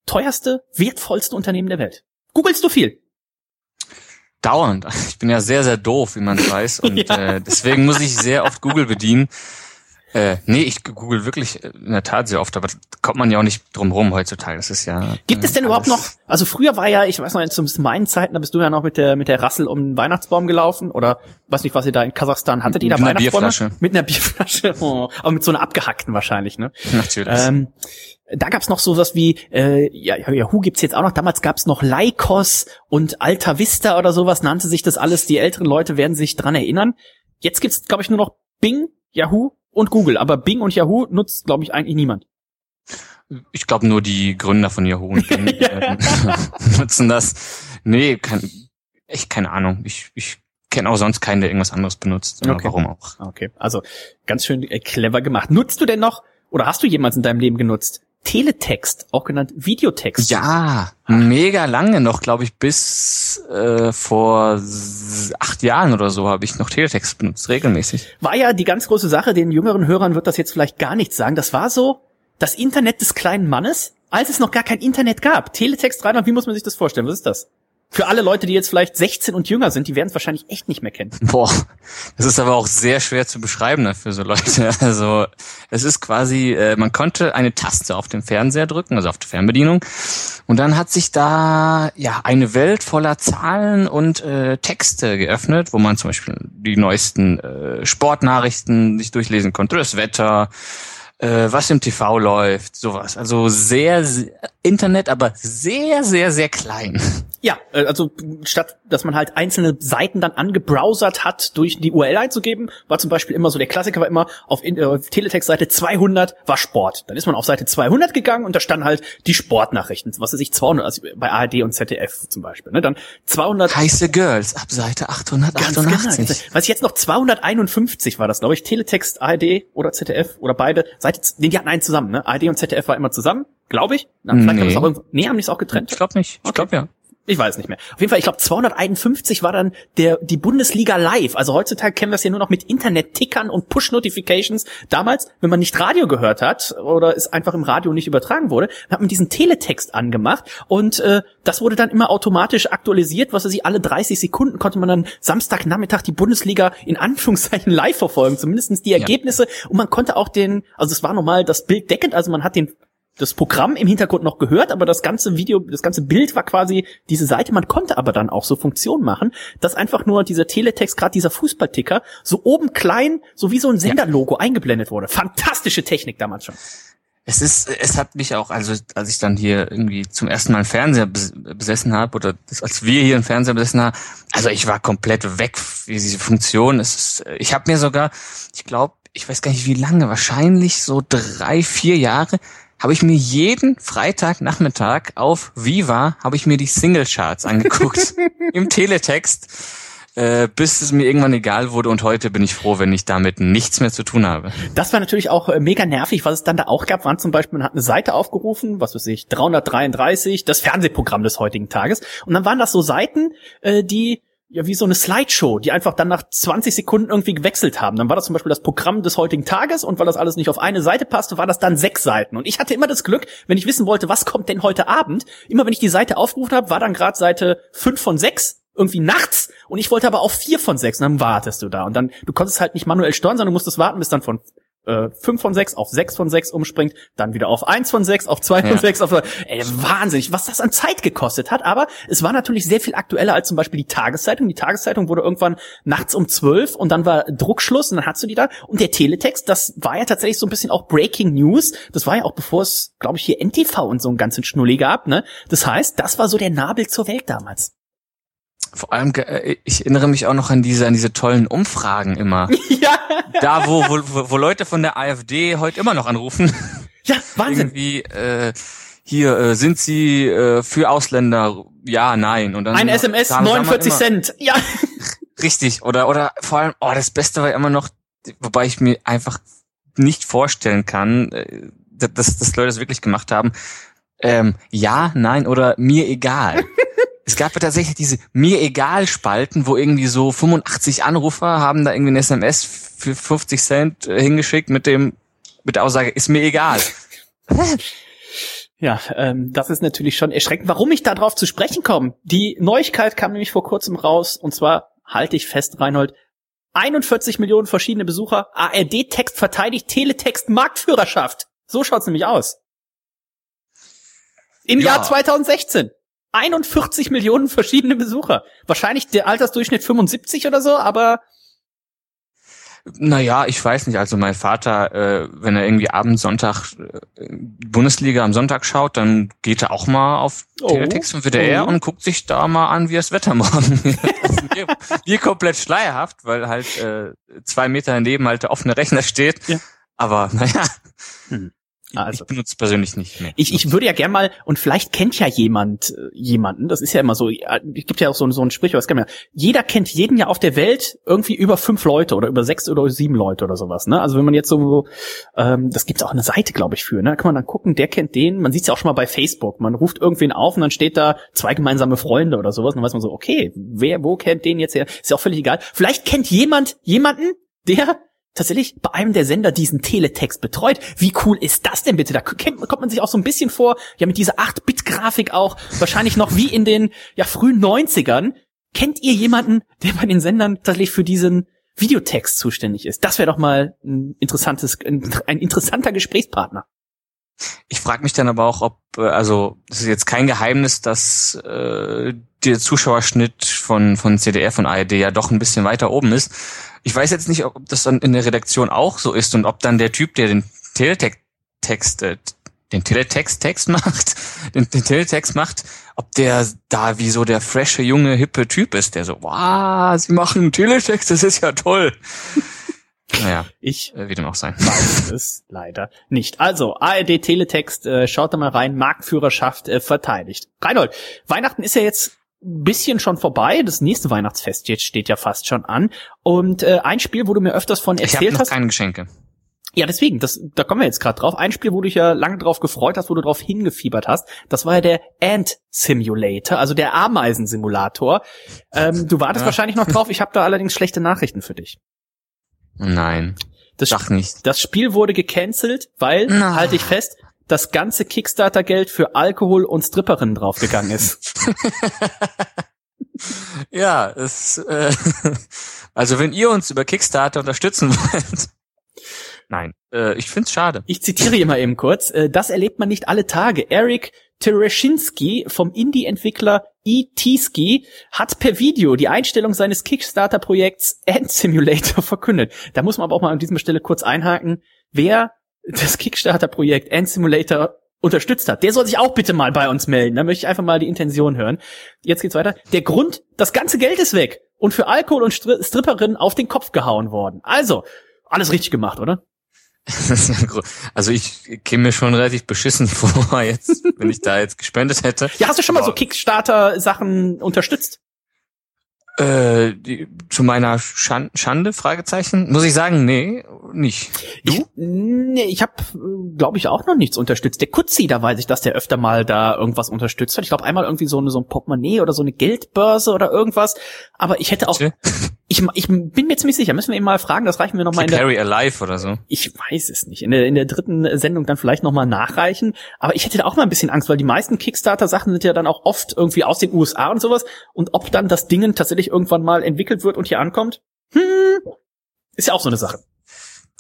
teuerste, wertvollste Unternehmen der Welt. Googlest du viel? Dauernd. Ich bin ja sehr, sehr doof, wie man weiß. Und Ja. äh, deswegen muss ich sehr oft Google bedienen. Äh, nee, ich google wirklich äh, in der Tat sehr oft, aber da kommt man ja auch nicht drum rum heutzutage. Das ist ja. Gibt es denn äh, überhaupt noch, also früher war ja, ich weiß noch, zu meinen Zeiten, da bist du ja noch mit der, mit der Rassel um den Weihnachtsbaum gelaufen oder weiß nicht, was ihr da in Kasachstan hattet, ihr da Mit einer Weihnachtsbäume? Bierflasche. Mit einer Bierflasche, oh, aber mit so einer abgehackten wahrscheinlich, ne? Natürlich. Ähm, da gab's noch sowas wie, äh, ja, Yahoo gibt's jetzt auch noch, damals gab's noch Lycos und Alta Vista oder sowas, nannte sich das alles, die älteren Leute werden sich dran erinnern. Jetzt gibt's, glaube ich, nur noch Bing, Yahoo und Google, aber Bing und Yahoo nutzt, glaube ich, eigentlich niemand. Ich glaube nur die Gründer von Yahoo und Bing äh, nutzen das. Nee, kein, echt keine Ahnung. Ich, ich kenne auch sonst keinen, der irgendwas anderes benutzt. Okay. Warum auch? Okay, also ganz schön äh, clever gemacht. Nutzt du denn noch, oder hast du jemals in deinem Leben genutzt, Teletext, auch genannt Videotext? Ja, mega lange noch, glaube ich, bis äh, vor acht Jahren oder so habe ich noch Teletext benutzt, regelmäßig. War ja die ganz große Sache, den jüngeren Hörern wird das jetzt vielleicht gar nichts sagen. Das war so das Internet des kleinen Mannes, als es noch gar kein Internet gab. Teletext 300, wie muss man sich das vorstellen? Was ist das? Für alle Leute, die jetzt vielleicht 16 und jünger sind, die werden es wahrscheinlich echt nicht mehr kennen. Boah, das ist aber auch sehr schwer zu beschreiben ne, für so Leute. Also es ist quasi, äh, man konnte eine Taste auf dem Fernseher drücken, also auf die Fernbedienung, und dann hat sich da ja eine Welt voller Zahlen und äh, Texte geöffnet, wo man zum Beispiel die neuesten äh, Sportnachrichten sich durchlesen konnte, das Wetter, äh, was im TV läuft, sowas. Also sehr, sehr Internet, aber sehr, sehr, sehr klein. Ja, äh, also statt dass man halt einzelne Seiten dann angebrowsert hat, durch die URL einzugeben, war zum Beispiel immer so, der Klassiker war immer auf, äh, auf Teletext-Seite 200 war Sport. Dann ist man auf Seite 200 gegangen und da standen halt die Sportnachrichten, was weiß ich, 200, also bei ARD und ZDF zum Beispiel. Ne? Dann 200 Heiße Girls ab Seite Ganz 888. genau. Was jetzt noch 251 war das, glaube ich. Teletext, ARD oder ZDF oder beide. Seite, nee, die hatten einen zusammen, ne? ARD und ZDF war immer zusammen, glaube ich. Na, vielleicht Nee. haben sie auch irgendwo, nee, haben die es auch getrennt? Ich glaube nicht. Ich Okay. glaube ja. Ich weiß nicht mehr. Auf jeden Fall, ich glaube 251 war dann der die Bundesliga live. Also heutzutage kennen wir es ja nur noch mit Internet-Tickern und Push-Notifications. Damals, wenn man nicht Radio gehört hat oder es einfach im Radio nicht übertragen wurde, hat man diesen Teletext angemacht und äh, das wurde dann immer automatisch aktualisiert. Was weiß ich, alle 30 Sekunden konnte man dann Samstagnachmittag die Bundesliga in Anführungszeichen live verfolgen, zumindestens die Ergebnisse. Und man konnte auch den, also es war normal das Bild deckend, also man hat den das Programm im Hintergrund noch gehört, aber das ganze Video, das ganze Bild war quasi diese Seite. Man konnte aber dann auch so Funktionen machen, dass einfach nur dieser Teletext, gerade dieser Fußballticker, so oben klein, so wie so ein Senderlogo eingeblendet wurde. Fantastische Technik damals schon. Es ist, es hat mich auch, also als ich dann hier irgendwie zum ersten Mal einen Fernseher bes- besessen habe oder als wir hier einen Fernseher besessen haben, also ich war komplett weg wie diese Funktion. Es ist, ich habe mir sogar, ich glaube, ich weiß gar nicht wie lange, wahrscheinlich so drei, vier Jahre, habe ich mir jeden Freitagnachmittag auf Viva habe ich mir die Singlecharts angeguckt im Teletext, äh, bis es mir irgendwann egal wurde und heute bin ich froh, wenn ich damit nichts mehr zu tun habe. Das war natürlich auch äh, mega nervig, was es dann da auch gab, waren zum Beispiel, man hat eine Seite aufgerufen, was weiß ich, 333, das Fernsehprogramm des heutigen Tages. Und dann waren das so Seiten, äh, die ja wie so eine Slideshow, die einfach dann nach 20 Sekunden irgendwie gewechselt haben. Dann war das zum Beispiel das Programm des heutigen Tages und weil das alles nicht auf eine Seite passte, war das dann sechs Seiten. Und ich hatte immer das Glück, wenn ich wissen wollte, was kommt denn heute Abend, immer wenn ich die Seite aufgerufen habe, war dann gerade Seite fünf von sechs irgendwie nachts und ich wollte aber auf vier von sechs und dann wartest du da und dann du konntest halt nicht manuell steuern, sondern du musstest warten, bis dann von äh, 5 von 6 auf 6 von 6 umspringt, dann wieder auf 1 von 6, auf 2 von Ja. 6, auf ey, wahnsinnig, was das an Zeit gekostet hat, aber es war natürlich sehr viel aktueller als zum Beispiel die Tageszeitung. Die Tageszeitung wurde irgendwann nachts um 12 und dann war Druckschluss und dann hast du die da und der Teletext, das war ja tatsächlich so ein bisschen auch Breaking News, das war ja auch bevor es, glaube ich, hier NTV und so einen ganzen Schnulli gab, ne? Das heißt, das war so der Nabel zur Welt damals. Vor allem, äh, ich erinnere mich auch noch an diese, an diese tollen Umfragen immer. ja, da, wo, wo, wo- Leute von der AfD heute immer noch anrufen. ja, Wahnsinn. Irgendwie, äh, hier, äh, sind sie äh, für Ausländer? Ja, nein. Und dann Ein SMS, wir 49 immer- Cent. Ja. Richtig. Oder, oder vor allem, oh, das Beste war immer noch, wobei ich mir einfach nicht vorstellen kann, äh, dass, dass Leute das wirklich gemacht haben. Ähm, ja, nein oder mir egal. Es gab ja tatsächlich diese mir egal Spalten, wo irgendwie so 85 Anrufer haben da irgendwie ein SMS für 50 Cent äh, hingeschickt mit dem mit der Aussage ist mir egal. Ja, ähm, das ist natürlich schon erschreckend. Warum ich darauf zu sprechen komme? Die Neuigkeit kam nämlich vor kurzem raus und zwar halte ich fest, Reinhold. 41 Millionen verschiedene Besucher. ARD-Text verteidigt Teletext Marktführerschaft. So schaut's nämlich aus. Im Ja. Jahr 2016. 41 Millionen verschiedene Besucher. Wahrscheinlich der Altersdurchschnitt 75 oder so, aber Naja, ich weiß nicht. Also mein Vater, äh, wenn er irgendwie abends Sonntag äh, Bundesliga am Sonntag schaut, dann geht er auch mal auf Oh. Teletext und WDR Oh. und guckt sich da mal an, wie das Wetter morgen wird. Also wir, wir komplett schleierhaft, weil halt äh, zwei Meter daneben halt der offene Rechner steht. Ja. Aber naja, Hm. Ich, Also. ich benutze persönlich nicht mehr. Ich, ich würde ja gern mal, und vielleicht kennt ja jemand äh, jemanden, das ist ja immer so, es gibt ja auch so, so ein Sprichwort, das kennt man ja. Jeder kennt jeden ja auf der Welt irgendwie über fünf Leute oder über sechs oder sieben Leute oder sowas, ne? Also wenn man jetzt so, ähm, das gibt's auch eine Seite, glaube ich, für, ne? Da kann man dann gucken, der kennt den, man sieht's ja auch schon mal bei Facebook, man ruft irgendwen auf und dann steht da zwei gemeinsame Freunde oder sowas, und dann weiß man so, okay, wer, wo kennt den jetzt her? Ist ja auch völlig egal. Vielleicht kennt jemand jemanden, der tatsächlich bei einem der Sender diesen Teletext betreut. Wie cool ist das denn bitte? Da kommt man sich auch so ein bisschen vor, ja mit dieser 8-Bit-Grafik auch, wahrscheinlich noch wie in den ja frühen 90ern. Kennt ihr jemanden, der bei den Sendern tatsächlich für diesen Videotext zuständig ist? Das wäre doch mal ein interessantes, ein, ein interessanter Gesprächspartner. Ich frage mich dann aber auch, ob, äh, also es ist jetzt kein Geheimnis, dass äh, der Zuschauerschnitt von, von CDR, von ARD ja doch ein bisschen weiter oben ist. Ich weiß jetzt nicht, ob das dann in der Redaktion auch so ist und ob dann der Typ, der den Teletext, äh, den Teletext-Text macht, den, den Teletext macht, ob der da wie so der frische, junge, hippe Typ ist, der so, wow, sie machen Teletext, das ist ja toll. naja, Ich äh, wie dem auch sein. weiß es leider nicht. Also, ARD Teletext, äh, schaut da mal rein, Marktführerschaft äh, verteidigt. Reinhold, Weihnachten ist ja jetzt bisschen schon vorbei. Das nächste Weihnachtsfest jetzt steht ja fast schon an. Und äh, ein Spiel, wo du mir öfters von Ich habe erzählt noch hast. keine Geschenke. Ja, deswegen, das, da kommen wir jetzt gerade drauf. Ein Spiel, wo du dich ja lange drauf gefreut hast, wo du drauf hingefiebert hast, das war ja der Ant Simulator, also der Ameisensimulator. Ähm, du wartest Ja. wahrscheinlich noch drauf. Ich habe da allerdings schlechte Nachrichten für dich. Nein, Das, sag nicht. das Spiel wurde gecancelt, weil, halte ich fest, das ganze Kickstarter-Geld für Alkohol und Stripperinnen draufgegangen ist. Ja, es, äh, also wenn ihr uns über Kickstarter unterstützen wollt, Nein, äh, ich find's schade. Ich zitiere hier mal eben kurz. Äh, das erlebt man nicht alle Tage. Eric Tereshinski vom Indie-Entwickler E-T-Ski hat per Video die Einstellung seines Kickstarter-Projekts Ant Simulator verkündet. Da muss man aber auch mal an dieser Stelle kurz einhaken. Wer das Kickstarter-Projekt Ant Simulator unterstützt hat, der soll sich auch bitte mal bei uns melden. Da möchte ich einfach mal die Intention hören. Jetzt geht's weiter. Der Grund, das ganze Geld ist weg und für Alkohol und Stri Stripperinnen auf den Kopf gehauen worden. Also, alles richtig gemacht, oder? also ich käme mir schon relativ beschissen vor, jetzt, wenn ich da jetzt gespendet hätte. Ja, hast du schon mal so Kickstarter-Sachen unterstützt? Äh, die, zu meiner Schan Schande, Fragezeichen, muss ich sagen, nee, nicht. Du? Ich, nee, ich habe, glaube ich, auch noch nichts unterstützt. Der Kutzi, da weiß ich, dass der öfter mal da irgendwas unterstützt hat. Ich glaube, einmal irgendwie so, eine, so ein Portemonnaie oder so eine Geldbörse oder irgendwas. Aber ich hätte auch, ich, ich bin mir ziemlich sicher, müssen wir ihn mal fragen, das reichen wir noch mal in der... Carry Alive oder so. Ich weiß es nicht. In der, in der dritten Sendung dann vielleicht noch mal nachreichen. Aber ich hätte da auch mal ein bisschen Angst, weil die meisten Kickstarter-Sachen sind ja dann auch oft irgendwie aus den USA und sowas. Und ob dann das Ding tatsächlich irgendwann mal entwickelt wird und hier ankommt, hm, ist ja auch so eine Sache.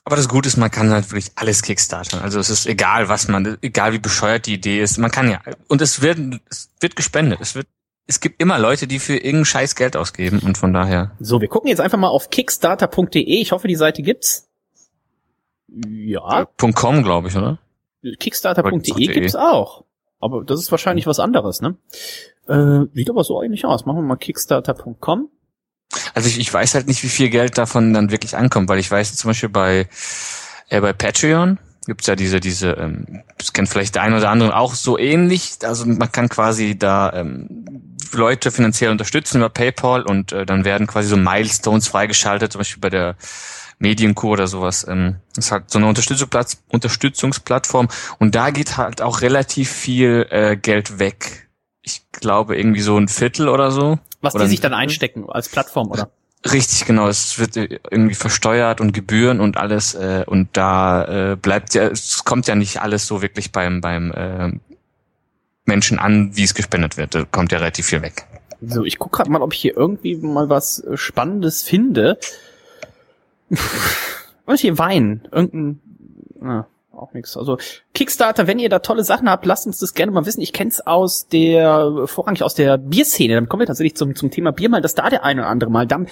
Aber das Gute ist, man kann halt wirklich alles kickstarten. Also es ist egal, was man, egal wie bescheuert die Idee ist, man kann ja, und es wird, es wird gespendet, es wird es gibt immer Leute, die für irgendein Scheiß Geld ausgeben und von daher. So, wir gucken jetzt einfach mal auf kickstarter.de. Ich hoffe, die Seite gibt's. Ja. Äh, .com, glaube ich, oder? Kickstarter.de gibt's auch. Aber das ist wahrscheinlich was anderes, ne? Äh, sieht aber so eigentlich aus. Machen wir mal kickstarter.com. Also ich, ich weiß halt nicht, wie viel Geld davon dann wirklich ankommt, weil ich weiß zum Beispiel bei, äh, bei Patreon, gibt's ja diese, diese, ähm, das kennt vielleicht der eine oder andere auch so ähnlich. Also man kann quasi da ähm, Leute finanziell unterstützen über PayPal und äh, dann werden quasi so Milestones freigeschaltet, zum Beispiel bei der Medienkur oder sowas. Ähm, das hat so eine Unterstützungsplatz, Unterstützungsplattform und da geht halt auch relativ viel äh, Geld weg. Ich glaube irgendwie so ein Viertel oder so. Was oder die sich dann einstecken als Plattform, oder? Richtig, genau. Es wird irgendwie versteuert und Gebühren und alles äh, und da äh, bleibt ja, es kommt ja nicht alles so wirklich beim beim äh, Menschen an, wie es gespendet wird. Da kommt ja relativ viel weg. So, ich guck gerade mal, ob ich hier irgendwie mal was äh, Spannendes finde. Was hier Wein? Irgendein. Ah, auch nichts. Also Kickstarter, wenn ihr da tolle Sachen habt, lasst uns das gerne mal wissen. Ich kenn's aus der, vorrangig aus der Bierszene. Dann kommen wir tatsächlich zum, zum Thema Bier mal, dass da der eine oder andere mal. Dann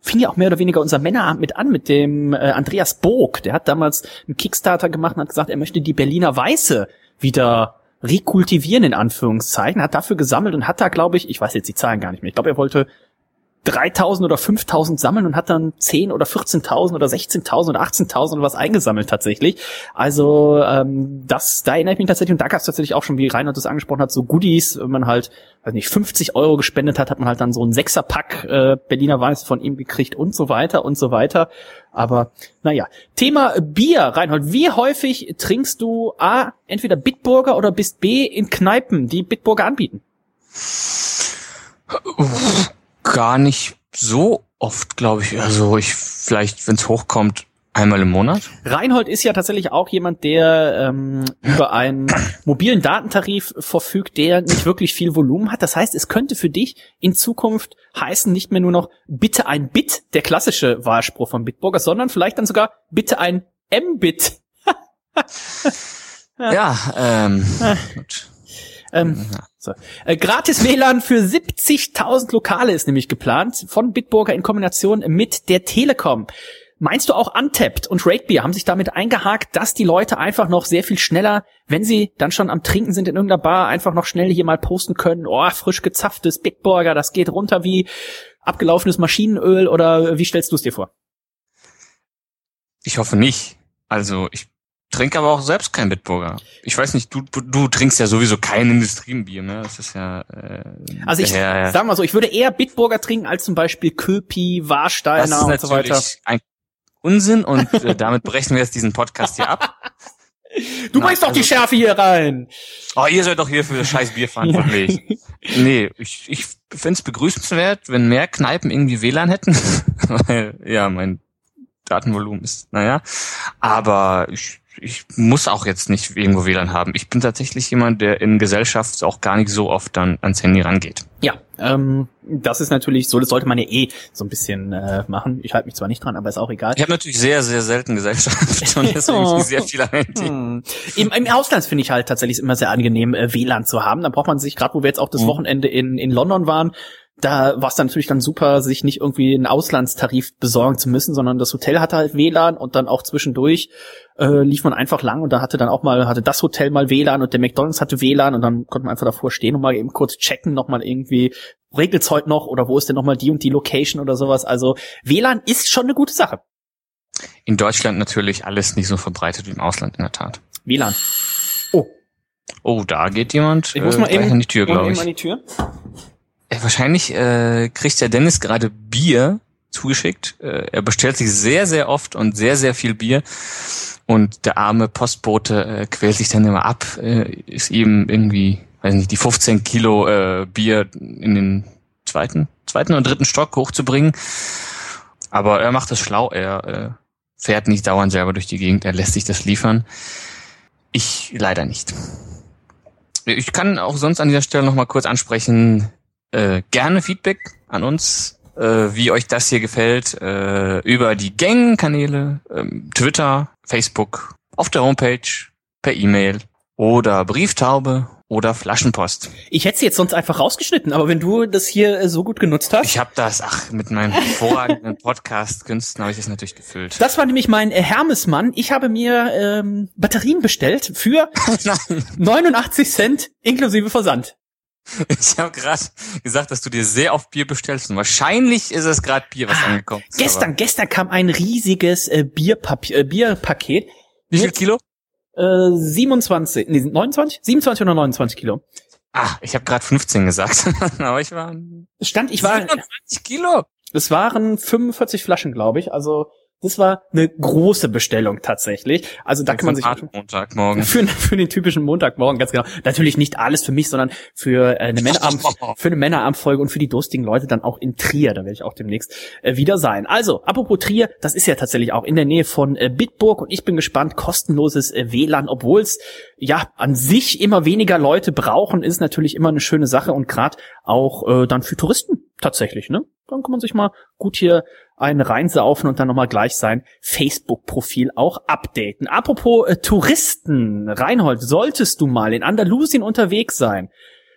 fing ja auch mehr oder weniger unser Männerabend mit an, mit dem äh, Andreas Bog. Der hat damals einen Kickstarter gemacht und hat gesagt, er möchte die Berliner Weiße wieder rekultivieren, in Anführungszeichen, hat dafür gesammelt und hat da, glaube ich, ich weiß jetzt die Zahlen gar nicht mehr, ich glaube, er wollte 3000 oder 5000 sammeln und hat dann 10 oder 14.000 oder 16.000 oder 18.000 oder was eingesammelt tatsächlich. Also ähm, das, da erinnere ich mich tatsächlich und da gab es tatsächlich auch schon, wie Reinhard das angesprochen hat, so Goodies, wenn man halt, weiß nicht, 50 Euro gespendet hat, hat man halt dann so ein Sechserpack äh, Berliner Weiß von ihm gekriegt und so weiter und so weiter. Aber naja, Thema Bier, Reinhold, wie häufig trinkst du A, entweder Bitburger oder bist B in Kneipen, die Bitburger anbieten? Gar nicht so oft, glaube ich. Also ich vielleicht, wenn es hochkommt, einmal im Monat. Reinhold ist ja tatsächlich auch jemand, der ähm, über einen mobilen Datentarif verfügt, der nicht wirklich viel Volumen hat. Das heißt, es könnte für dich in Zukunft heißen, nicht mehr nur noch bitte ein Bit, der klassische Wahlspruch von Bitburger, sondern vielleicht dann sogar bitte ein M-Bit. ja, ähm, gut. Ähm, so. äh, gratis WLAN für 70.000 Lokale ist nämlich geplant von Bitburger in Kombination mit der Telekom. Meinst du auch Untapped und Ratebeer haben sich damit eingehakt, dass die Leute einfach noch sehr viel schneller, wenn sie dann schon am Trinken sind in irgendeiner Bar, einfach noch schnell hier mal posten können, oh, frisch gezapftes Bitburger, das geht runter wie abgelaufenes Maschinenöl oder wie stellst du es dir vor? Ich hoffe nicht. Also ich trinke aber auch selbst kein Bitburger. Ich weiß nicht, du, du trinkst ja sowieso kein Industriebier, ne? Das ist ja. Äh, also ich daher, sag mal so, ich würde eher Bitburger trinken als zum Beispiel Köpi, Warsteiner und so weiter. Ein Unsinn und äh, damit brechen wir jetzt diesen Podcast hier ab. Du bringst doch die also Schärfe hier rein. Oh, ihr seid doch hier für das scheiß Bier verantwortlich. nee, ich, ich finde es begrüßenswert, wenn mehr Kneipen irgendwie WLAN hätten. Weil, ja, mein Datenvolumen ist, naja. Aber ich ich muss auch jetzt nicht irgendwo WLAN haben. Ich bin tatsächlich jemand, der in Gesellschaft auch gar nicht so oft dann ans Handy rangeht. Ja, ähm, Das ist natürlich so, das sollte man ja eh so ein bisschen äh, machen. Ich halte mich zwar nicht dran, aber ist auch egal. Ich habe natürlich sehr, sehr selten Gesellschaft und deswegen sehr viel Handy. Hm. Im, Im Ausland finde ich halt tatsächlich immer sehr angenehm, äh, WLAN zu haben. Da braucht man sich, gerade wo wir jetzt auch das Mhm. Wochenende in, in London waren, da war es dann natürlich dann super, sich nicht irgendwie einen Auslandstarif besorgen zu müssen, sondern das Hotel hatte halt WLAN und dann auch zwischendurch äh, lief man einfach lang und da hatte dann auch mal, hatte das Hotel mal WLAN und der McDonalds hatte WLAN und dann konnte man einfach davor stehen und mal eben kurz checken, nochmal irgendwie, regelt's heute noch oder wo ist denn nochmal die und die Location oder sowas. Also WLAN ist schon eine gute Sache. In Deutschland natürlich alles nicht so verbreitet wie im Ausland in der Tat. WLAN. Oh, da geht jemand Ich muss äh, mal gleich eben, an die Tür, muss mal glaube eben ich. an die Tür. Äh, wahrscheinlich äh, kriegt der Dennis gerade Bier zugeschickt. Äh, er bestellt sich sehr, sehr oft und sehr, sehr viel Bier. Und der arme Postbote äh, quält sich dann immer ab, äh, ist ihm irgendwie, weiß nicht, die 15 Kilo äh, Bier in den zweiten, zweiten oder dritten Stock hochzubringen. Aber er macht das schlau. Er äh, fährt nicht dauernd selber durch die Gegend. Er lässt sich das liefern. Ich leider nicht. Ich kann auch sonst an dieser Stelle noch mal kurz ansprechen, äh, gerne Feedback an uns, äh, wie euch das hier gefällt, äh, über die Gang-Kanäle, ähm, Twitter, Facebook, auf der Homepage, per E-Mail oder Brieftaube oder Flaschenpost. Ich hätte sie jetzt sonst einfach rausgeschnitten, aber wenn du das hier äh, so gut genutzt hast. Ich habe das, ach, mit meinen hervorragenden Podcast-Künsten habe ich das natürlich gefüllt. das war nämlich mein äh, Hermesmann. Ich habe mir ähm, Batterien bestellt für Nein, 89 Cent inklusive Versand. ich habe gerade gesagt, dass du dir sehr oft Bier bestellst und wahrscheinlich ist es gerade Bier, was angekommen ist. Gestern, gestern kam ein riesiges äh, Bierpapier, äh, Bierpaket. Aber Wie viel Kilo? Äh, 27, nee, 29? 27 oder 29 Kilo. Ah, ich habe gerade 15 gesagt, aber ich war Stand, ich war, 27 Kilo. es waren 45 Flaschen, glaube ich. Also das war eine große Bestellung tatsächlich. Also da kann man sich Montagmorgen. für, für den typischen Montagmorgen ganz genau. Natürlich nicht alles für mich, sondern für äh, eine Männerabend, für eine Männerabendfolge und für die durstigen Leute dann auch in Trier. Da werde ich auch demnächst äh, wieder sein. Also, apropos Trier, das ist ja tatsächlich auch in der Nähe von äh, Bitburg und ich bin gespannt, kostenloses äh, WLAN, obwohl es ja an sich immer weniger Leute brauchen, ist natürlich immer eine schöne Sache und gerade auch äh, dann für Touristen tatsächlich, ne? Dann kann man sich mal gut hier einen reinsaufen und dann nochmal gleich sein Facebook-Profil auch updaten. Apropos äh, Touristen, Reinhold, solltest du mal in Andalusien unterwegs sein,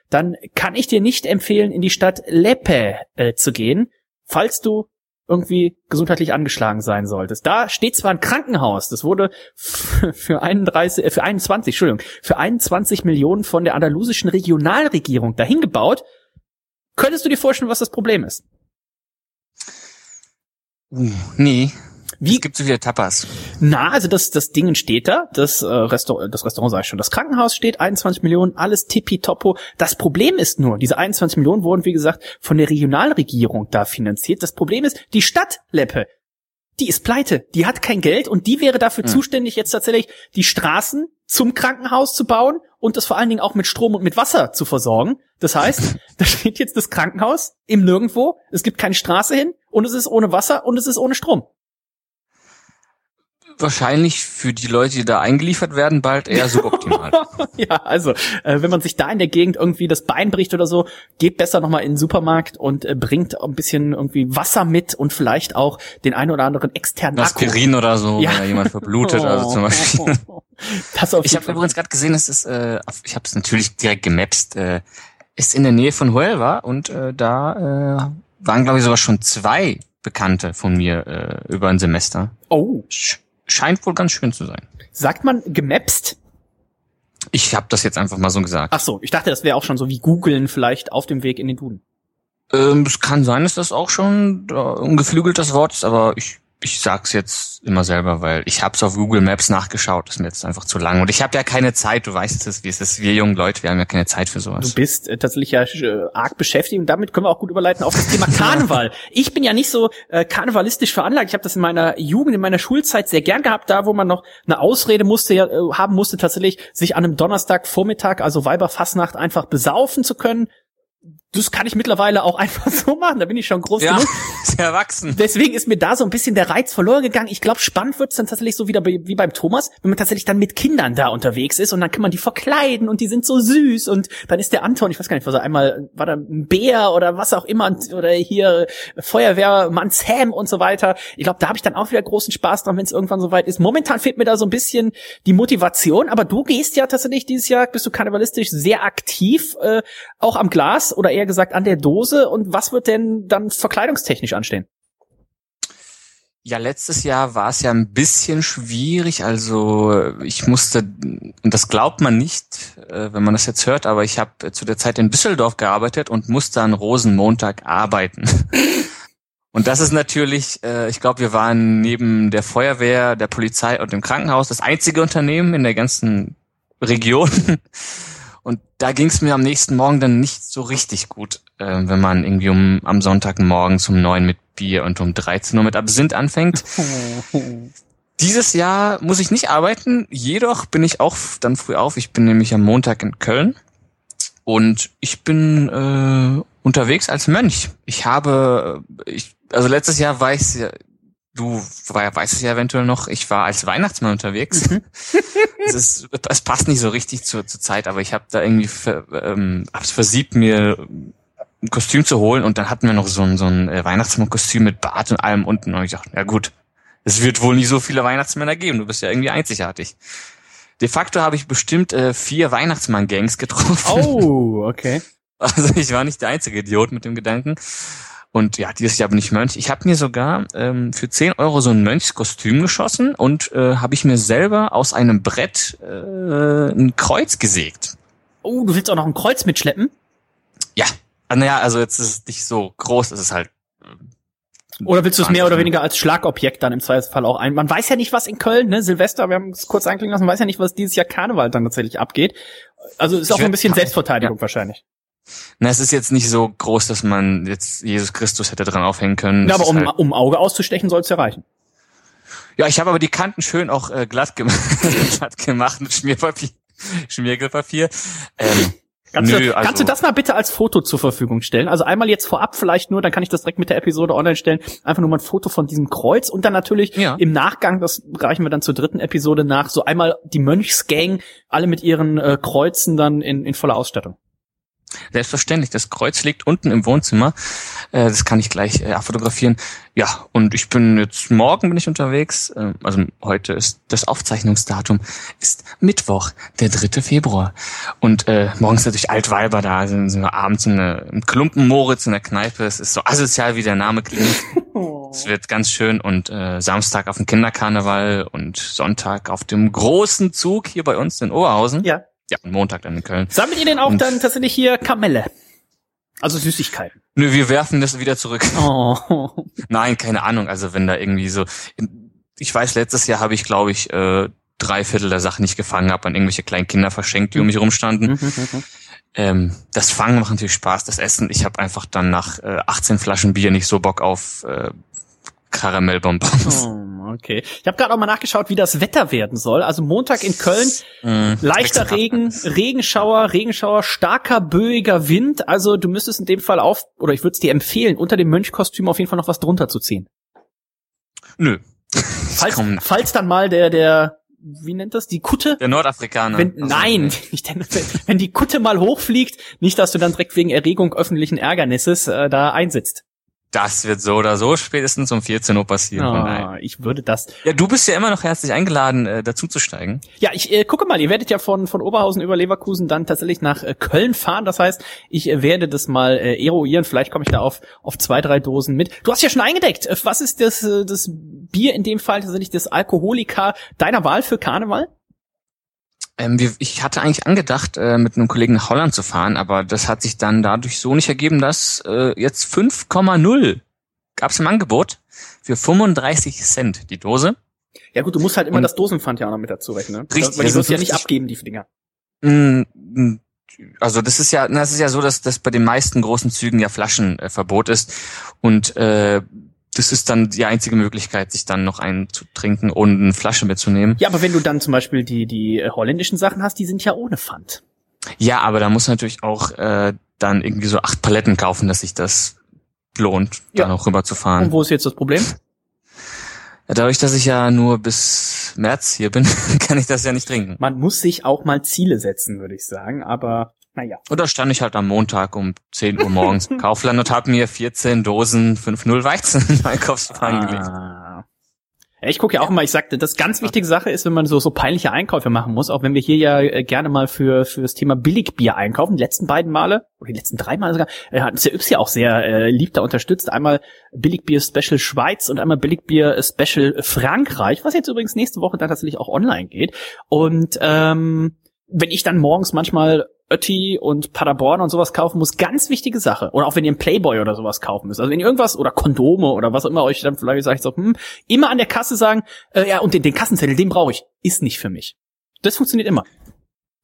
dann kann ich dir nicht empfehlen, in die Stadt Lepe äh, zu gehen, falls du irgendwie gesundheitlich angeschlagen sein solltest. Da steht zwar ein Krankenhaus, das wurde für 31, äh, für 21, Entschuldigung, für 21 Millionen von der andalusischen Regionalregierung dahin gebaut. Könntest du dir vorstellen, was das Problem ist? Uh, nee. Wie Es gibt so viele Tapas. Na, also das, das Ding steht da, das, äh, Restaurant, das Restaurant sag ich schon, das Krankenhaus steht, 21 Millionen, alles tippitoppo. Das Problem ist nur, diese 21 Millionen wurden, wie gesagt, von der Regionalregierung da finanziert. Das Problem ist, die Stadt Leppe, die ist pleite, die hat kein Geld und die wäre dafür Hm. zuständig, jetzt tatsächlich die Straßen zum Krankenhaus zu bauen und das vor allen Dingen auch mit Strom und mit Wasser zu versorgen. Das heißt, da steht jetzt das Krankenhaus im Nirgendwo, es gibt keine Straße hin und es ist ohne Wasser und es ist ohne Strom. Wahrscheinlich für die Leute, die da eingeliefert werden, bald eher suboptimal. Ja, also, äh, wenn man sich da in der Gegend irgendwie das Bein bricht oder so, geht besser nochmal in den Supermarkt und äh, bringt ein bisschen irgendwie Wasser mit und vielleicht auch den einen oder anderen externen Akku. Aspirin oder so, Ja. wenn da jemand verblutet, also zum Beispiel. Das auf Ich habe übrigens gerade gesehen, es ist, äh, ich habe es natürlich direkt gemapst, äh, ist in der Nähe von Huelva und äh, da äh, waren, glaube ich, sogar schon zwei Bekannte von mir äh, über ein Semester. Oh, Sch scheint wohl ganz schön zu sein. sagt man gemapst? Ich habe das jetzt einfach mal so gesagt. Ach so, ich dachte, das wäre auch schon so wie googeln vielleicht auf dem Weg in den Duden. Ähm, es kann sein, dass das auch schon äh, ein geflügeltes Wort ist, aber ich, ich sag's jetzt immer selber, weil ich hab's auf Google Maps nachgeschaut. Das ist mir jetzt einfach zu lang. Und ich habe ja keine Zeit, du weißt es, wie es ist. Wir jungen Leute, wir haben ja keine Zeit für Du sowas. bist äh, tatsächlich ja äh, arg beschäftigt und damit können wir auch gut überleiten auf das Thema Karneval. Ich bin ja nicht so äh, karnevalistisch veranlagt. Ich habe das in meiner Jugend, in meiner Schulzeit sehr gern gehabt, da wo man noch eine Ausrede musste äh, haben musste, tatsächlich sich an einem Donnerstagvormittag, also Weiberfassnacht, einfach besaufen zu können. Das kann ich mittlerweile auch einfach so machen, da bin ich schon groß Ja, genug. sehr erwachsen. Deswegen ist mir da so ein bisschen der Reiz verloren gegangen. Ich glaube, spannend wird's dann tatsächlich so wieder wie beim Thomas, wenn man tatsächlich dann mit Kindern da unterwegs ist und dann kann man die verkleiden und die sind so süß und dann ist der Anton, ich weiß gar nicht, was er einmal, war da ein Bär oder was auch immer oder hier Feuerwehrmann Sam und so weiter. Ich glaube, da habe ich dann auch wieder großen Spaß dran, wenn es irgendwann soweit ist. Momentan fehlt mir da so ein bisschen die Motivation, aber du gehst ja tatsächlich dieses Jahr, bist du karnevalistisch sehr aktiv, äh, auch am Glas oder eher gesagt an der Dose und was wird denn dann verkleidungstechnisch anstehen? Ja, letztes Jahr war es ja ein bisschen schwierig. Also ich musste, und das glaubt man nicht, äh, wenn man das jetzt hört, aber ich habe zu der Zeit in Düsseldorf gearbeitet und musste an Rosenmontag arbeiten. Und das ist natürlich, äh, ich glaube, wir waren neben der Feuerwehr, der Polizei und dem Krankenhaus das einzige Unternehmen in der ganzen Region. Und da ging es mir am nächsten Morgen dann nicht so richtig gut, äh, wenn man irgendwie um am Sonntagmorgen um neun mit Bier und um 13 Uhr mit Absinth anfängt. Dieses Jahr muss ich nicht arbeiten, jedoch bin ich auch dann früh auf. Ich bin nämlich am Montag in Köln und ich bin äh, unterwegs als Mönch. Ich habe, äh, ich, also letztes Jahr war ich, du we- weißt es ja eventuell noch, ich war als Weihnachtsmann unterwegs. es, ist, es passt nicht so richtig zur, zur Zeit, aber ich habe da irgendwie ähm, hab's versiebt, mir ein Kostüm zu holen und dann hatten wir noch so ein, so ein äh, Weihnachtsmann-Kostüm mit Bart und allem unten und ich dachte, ja gut, es wird wohl nicht so viele Weihnachtsmänner geben, du bist ja irgendwie einzigartig. De facto habe ich bestimmt äh, vier Weihnachtsmann-Gangs getroffen. Oh, okay. Also ich war nicht der einzige Idiot mit dem Gedanken. Und ja, dieses Jahr bin ich Mönch. Ich habe mir sogar ähm, für 10 Euro so ein Mönchskostüm geschossen und äh, habe ich mir selber aus einem Brett äh, ein Kreuz gesägt. Oh, du willst auch noch ein Kreuz mitschleppen? Ja, Ah, naja, also jetzt ist es nicht so groß, es ist halt Oder willst du es mehr oder weniger als Schlagobjekt dann im Zweifelsfall auch ein? Man weiß ja nicht, was in Köln, ne, Silvester, wir haben es kurz anklingen lassen, man weiß ja nicht, was dieses Jahr Karneval dann tatsächlich abgeht. Also ist Ich auch ein bisschen Selbstverteidigung wahrscheinlich. Na, es ist jetzt nicht so groß, dass man jetzt Jesus Christus hätte dran aufhängen können. Ja, Das aber um, halt, um Auge auszustechen soll es ja reichen. ja, ich habe aber die Kanten schön auch äh, glatt, gemacht, glatt gemacht mit Schmierpapier, Schmiergelpapier. Ähm, Kannst, Nö, du, also- kannst du das mal bitte als Foto zur Verfügung stellen? Also einmal jetzt vorab vielleicht nur, dann kann ich das direkt mit der Episode online stellen. Einfach nur mal ein Foto von diesem Kreuz und dann natürlich Ja. im Nachgang, das reichen wir dann zur dritten Episode nach, so einmal die Mönchsgang, alle mit ihren äh, Kreuzen dann in, in voller Ausstattung. Selbstverständlich, das Kreuz liegt unten im Wohnzimmer. Äh, das kann ich gleich äh, abfotografieren. Ja, und ich bin jetzt morgen bin ich unterwegs. Äh, also heute ist das Aufzeichnungsdatum ist Mittwoch, der 3. Februar. Und äh, morgens natürlich Altweiber da, sind, sind wir abends in einer, im Klumpen Moritz in der Kneipe. Es ist so asozial, wie der Name klingt. Es wird ganz schön und äh, Samstag auf dem Kinderkarneval und Sonntag auf dem großen Zug hier bei uns in Oberhausen. Ja. Ja, Montag dann in Köln. Sammelt ihr denn auch Und- dann tatsächlich hier Kamelle? Also Süßigkeiten. Nö, wir werfen das wieder zurück. Oh. Nein, keine Ahnung. Also wenn da irgendwie so, ich weiß, letztes Jahr habe ich, glaube ich, äh, drei Viertel der Sachen nicht gefangen, habe an irgendwelche kleinen Kinder verschenkt, die um mich rumstanden. Ähm, das Fangen macht natürlich Spaß, das Essen. Ich habe einfach dann nach äh, 18 Flaschen Bier nicht so Bock auf äh, Karamellbonbons. Oh, okay. Ich habe gerade auch mal nachgeschaut, wie das Wetter werden soll. Also Montag in Köln Mm, leichter Regen. Regenschauer, Regenschauer, starker böiger Wind. Also du müsstest in dem Fall auf, oder ich würde es dir empfehlen, unter dem Mönchkostüm auf jeden Fall noch was drunter zu ziehen. Nö. Falls, Komm, falls dann mal der, der, wie nennt das, die Kutte? der Nordafrikaner. Wenn, Also, nein, nicht, wenn, wenn die Kutte mal hochfliegt, nicht, dass du dann direkt wegen Erregung öffentlichen Ärgernisses äh, da einsitzt. Das wird so oder so spätestens um 14 Uhr passieren. Daher. Ah, ich würde das. Ja, du bist ja immer noch herzlich eingeladen, äh, dazu zu steigen. Ja, ich äh, gucke mal, ihr werdet ja von, von Oberhausen über Leverkusen dann tatsächlich nach äh, Köln fahren. Das heißt, ich äh, werde das mal äh, eruieren. Vielleicht komme ich da auf, auf zwei, drei Dosen mit. Du hast ja schon eingedeckt. Äh, Was ist das, äh, das Bier in dem Fall tatsächlich das Alkoholika deiner Wahl für Karneval? Ähm, wir, ich hatte eigentlich angedacht, äh, mit einem Kollegen nach Holland zu fahren, aber das hat sich dann dadurch so nicht ergeben, dass äh, jetzt 5,0 gab es im Angebot für 35 Cent die Dose. Ja gut, du musst halt immer Und- das Dosenpfand ja auch noch mit dazu rechnen. Ne? Richtig, Weil die das wirst ja nicht 50 abgeben, die Dinger. Mm, mm, Also das ist ja, na, es ist ja so, dass das bei den meisten großen Zügen ja Flaschenverbot ist und äh, das ist dann die einzige Möglichkeit, sich dann noch einen zu trinken, ohne eine Flasche mitzunehmen. Ja, aber wenn du dann zum Beispiel die, die äh, holländischen Sachen hast, die sind ja ohne Pfand. Ja, aber da muss natürlich auch äh, dann irgendwie so acht Paletten kaufen, dass sich das lohnt, Ja. da noch rüber zu fahren. Und wo ist jetzt das Problem? Ja, dadurch, dass ich ja nur bis März hier bin, kann ich das ja nicht trinken. Man muss sich auch mal Ziele setzen, würde ich sagen, aber naja. Oder stand ich halt am Montag um 10 Uhr morgens im Kaufland und habe mir 14 Dosen 5.0 Weizen in den Einkaufswagen gelegt. Ah. Ja, ich gucke ja auch immer, ich sagte, das ganz wichtige Sache ist, wenn man so, so peinliche Einkäufe machen muss, auch wenn wir hier ja äh, gerne mal für, für das Thema Billigbier einkaufen, die letzten beiden Male, oder die letzten drei Male sogar, äh, hat uns der Yps ja auch sehr äh, lieb da unterstützt. Einmal Billigbier Special Schweiz und einmal Billigbier Special Frankreich, was jetzt übrigens nächste Woche dann tatsächlich auch online geht. Und ähm, wenn ich dann morgens manchmal Ötti und Paderborn und sowas kaufen muss, ganz wichtige Sache. Oder auch wenn ihr einen Playboy oder sowas kaufen müsst. Also wenn ihr irgendwas oder Kondome oder was auch immer euch dann vielleicht sagt, so, hm, immer an der Kasse sagen, äh, ja, und den, den Kassenzettel, den brauche ich. Ist nicht für mich. Das funktioniert immer.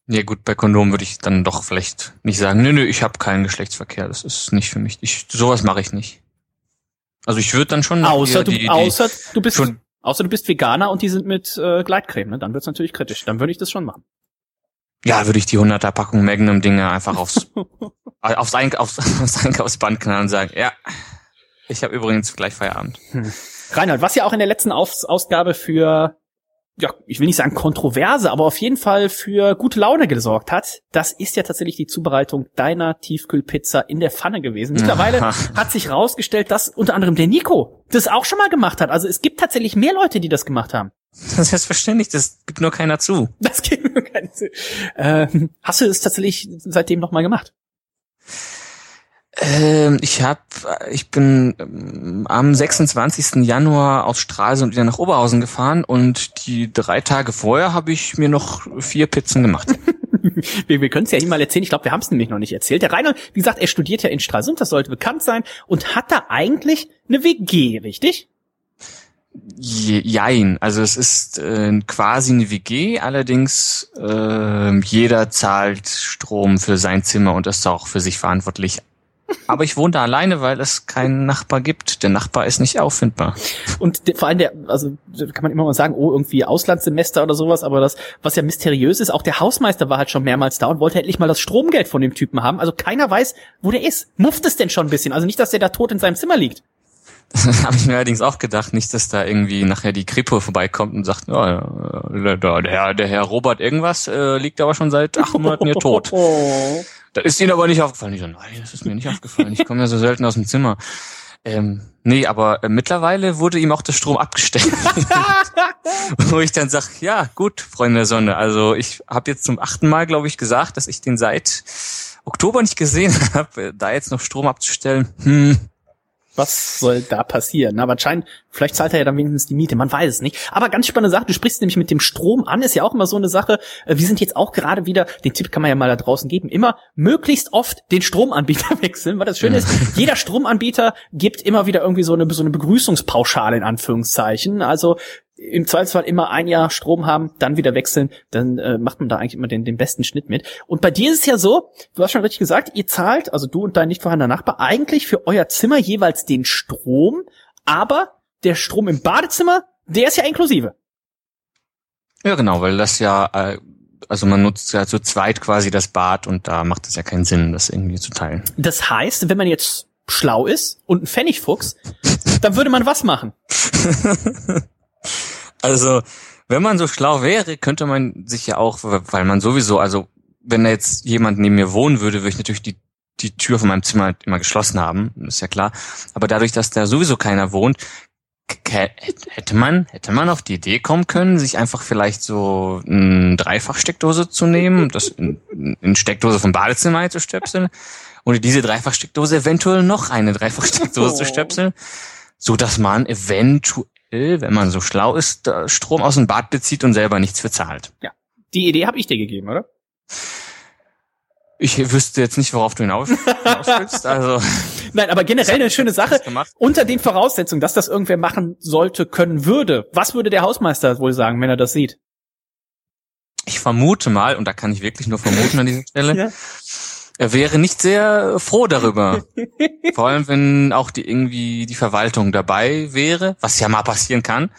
Ja gut, bei Kondom würde ich dann doch vielleicht nicht sagen, nö, nö, ich habe keinen Geschlechtsverkehr, das ist nicht für mich. Ich, sowas mache ich nicht. Also ich würde dann schon Außer du, die, außer du bist, schon- außer du bist Veganer und die sind mit äh, Gleitcreme, ne? Dann wird's natürlich kritisch. Dann würde ich das schon machen. Ja, würde ich die 100er Packung Magnum Dinge einfach aufs aufs, Eink aufs, aufs Einkaufsband knallen und sagen, ja, ich habe übrigens gleich Feierabend. Reinhard, was ja auch in der letzten Aus Ausgabe für, ja, ich will nicht sagen Kontroverse, aber auf jeden Fall für gute Laune gesorgt hat, das ist ja tatsächlich die Zubereitung deiner Tiefkühlpizza in der Pfanne gewesen. Mittlerweile hat sich rausgestellt, dass unter anderem der Nico das auch schon mal gemacht hat. Also es gibt tatsächlich mehr Leute, die das gemacht haben. Das ist selbstverständlich, das gibt nur keiner zu. Das Ähm, hast du es tatsächlich seitdem noch mal gemacht? Ähm, ich hab, ich bin ähm, am 26. Januar aus Stralsund wieder nach Oberhausen gefahren und die drei Tage vorher habe ich mir noch vier Pizzen gemacht. Wir, wir können es ja hier mal erzählen. Ich glaube, wir haben es nämlich noch nicht erzählt. Der Rainer, wie gesagt, er studiert ja in Stralsund, das sollte bekannt sein, und hat da eigentlich eine WG, richtig? Je- Jein, also es ist äh, quasi eine WG, allerdings äh, jeder zahlt Strom für sein Zimmer und ist auch für sich verantwortlich. Aber ich wohne da alleine, weil es keinen Nachbar gibt. Der Nachbar ist nicht auffindbar. Und der, vor allem der, also kann man immer mal sagen, oh, irgendwie Auslandssemester oder sowas, aber das, was ja mysteriös ist, auch der Hausmeister war halt schon mehrmals da und wollte endlich mal das Stromgeld von dem Typen haben. Also keiner weiß, wo der ist. Mufft es denn schon ein bisschen? Also nicht, dass der da tot in seinem Zimmer liegt. Habe ich mir allerdings auch gedacht, nicht, dass da irgendwie nachher die Kripo vorbeikommt und sagt, ja, äh, der, der, Herr, der Herr Robert irgendwas äh, liegt aber schon seit acht Monaten hier tot. Oh. Das ist Ihnen aber nicht aufgefallen. Ich so, nein, das ist mir nicht aufgefallen. Ich komme ja so selten aus dem Zimmer. Ähm, nee, aber äh, mittlerweile wurde ihm auch der Strom abgestellt. Wo ich dann sag, ja, gut, Freunde der Sonne. Also ich habe jetzt zum achten Mal, glaube ich, gesagt, dass ich den seit Oktober nicht gesehen habe. Da jetzt noch Strom abzustellen, hm, Was soll da passieren? Aber anscheinend, vielleicht zahlt er ja dann wenigstens die Miete, man weiß es nicht. Aber ganz spannende Sache, du sprichst nämlich mit dem Strom an, ist ja auch immer so eine Sache. Äh, Wir sind jetzt auch gerade wieder, den Tipp kann man ja mal da draußen geben, immer möglichst oft den Stromanbieter wechseln, weil das Schöne ist, jeder Stromanbieter gibt immer wieder irgendwie so eine, so eine Begrüßungspauschale in Anführungszeichen. Also im Zweifelsfall immer ein Jahr Strom haben, dann wieder wechseln, dann äh, macht man da eigentlich immer den, den besten Schnitt mit. Und bei dir ist es ja so, du hast schon richtig gesagt, ihr zahlt, also du und dein nicht vorhandener Nachbar, eigentlich für euer Zimmer jeweils den Strom, aber der Strom im Badezimmer, der ist ja inklusive. Ja, genau, weil das ja, äh, also man nutzt ja zu zweit quasi das Bad und da macht es ja keinen Sinn, das irgendwie zu teilen. Das heißt, wenn man jetzt schlau ist und ein Pfennigfuchs, dann würde man was machen? Also, wenn man so schlau wäre, könnte man sich ja auch, weil man sowieso, also wenn da jetzt jemand neben mir wohnen würde, würde ich natürlich die, die Tür von meinem Zimmer immer geschlossen haben, ist ja klar. Aber dadurch, dass da sowieso keiner wohnt, hätte man, hätte man auf die Idee kommen können, sich einfach vielleicht so eine Dreifachsteckdose zu nehmen, das in, in Steckdose vom Badezimmer einzustöpseln und in diese Dreifachsteckdose eventuell noch eine Dreifachsteckdose zu stöpseln, so dass man eventuell, wenn man so schlau ist, Strom aus dem Bad bezieht und selber nichts für zahlt. Die Idee habe ich dir gegeben, oder? Ich wüsste jetzt nicht, worauf du hinaus, hinaus willst, also Nein, aber generell eine schöne Sache. Unter den Voraussetzungen, dass das irgendwer machen sollte, können würde. Was würde der Hausmeister wohl sagen, wenn er das sieht? Ich vermute mal, und da kann ich wirklich nur vermuten an dieser Stelle, Ja. Er wäre nicht sehr froh darüber. Vor allem, wenn auch die irgendwie die Verwaltung dabei wäre, was ja mal passieren kann.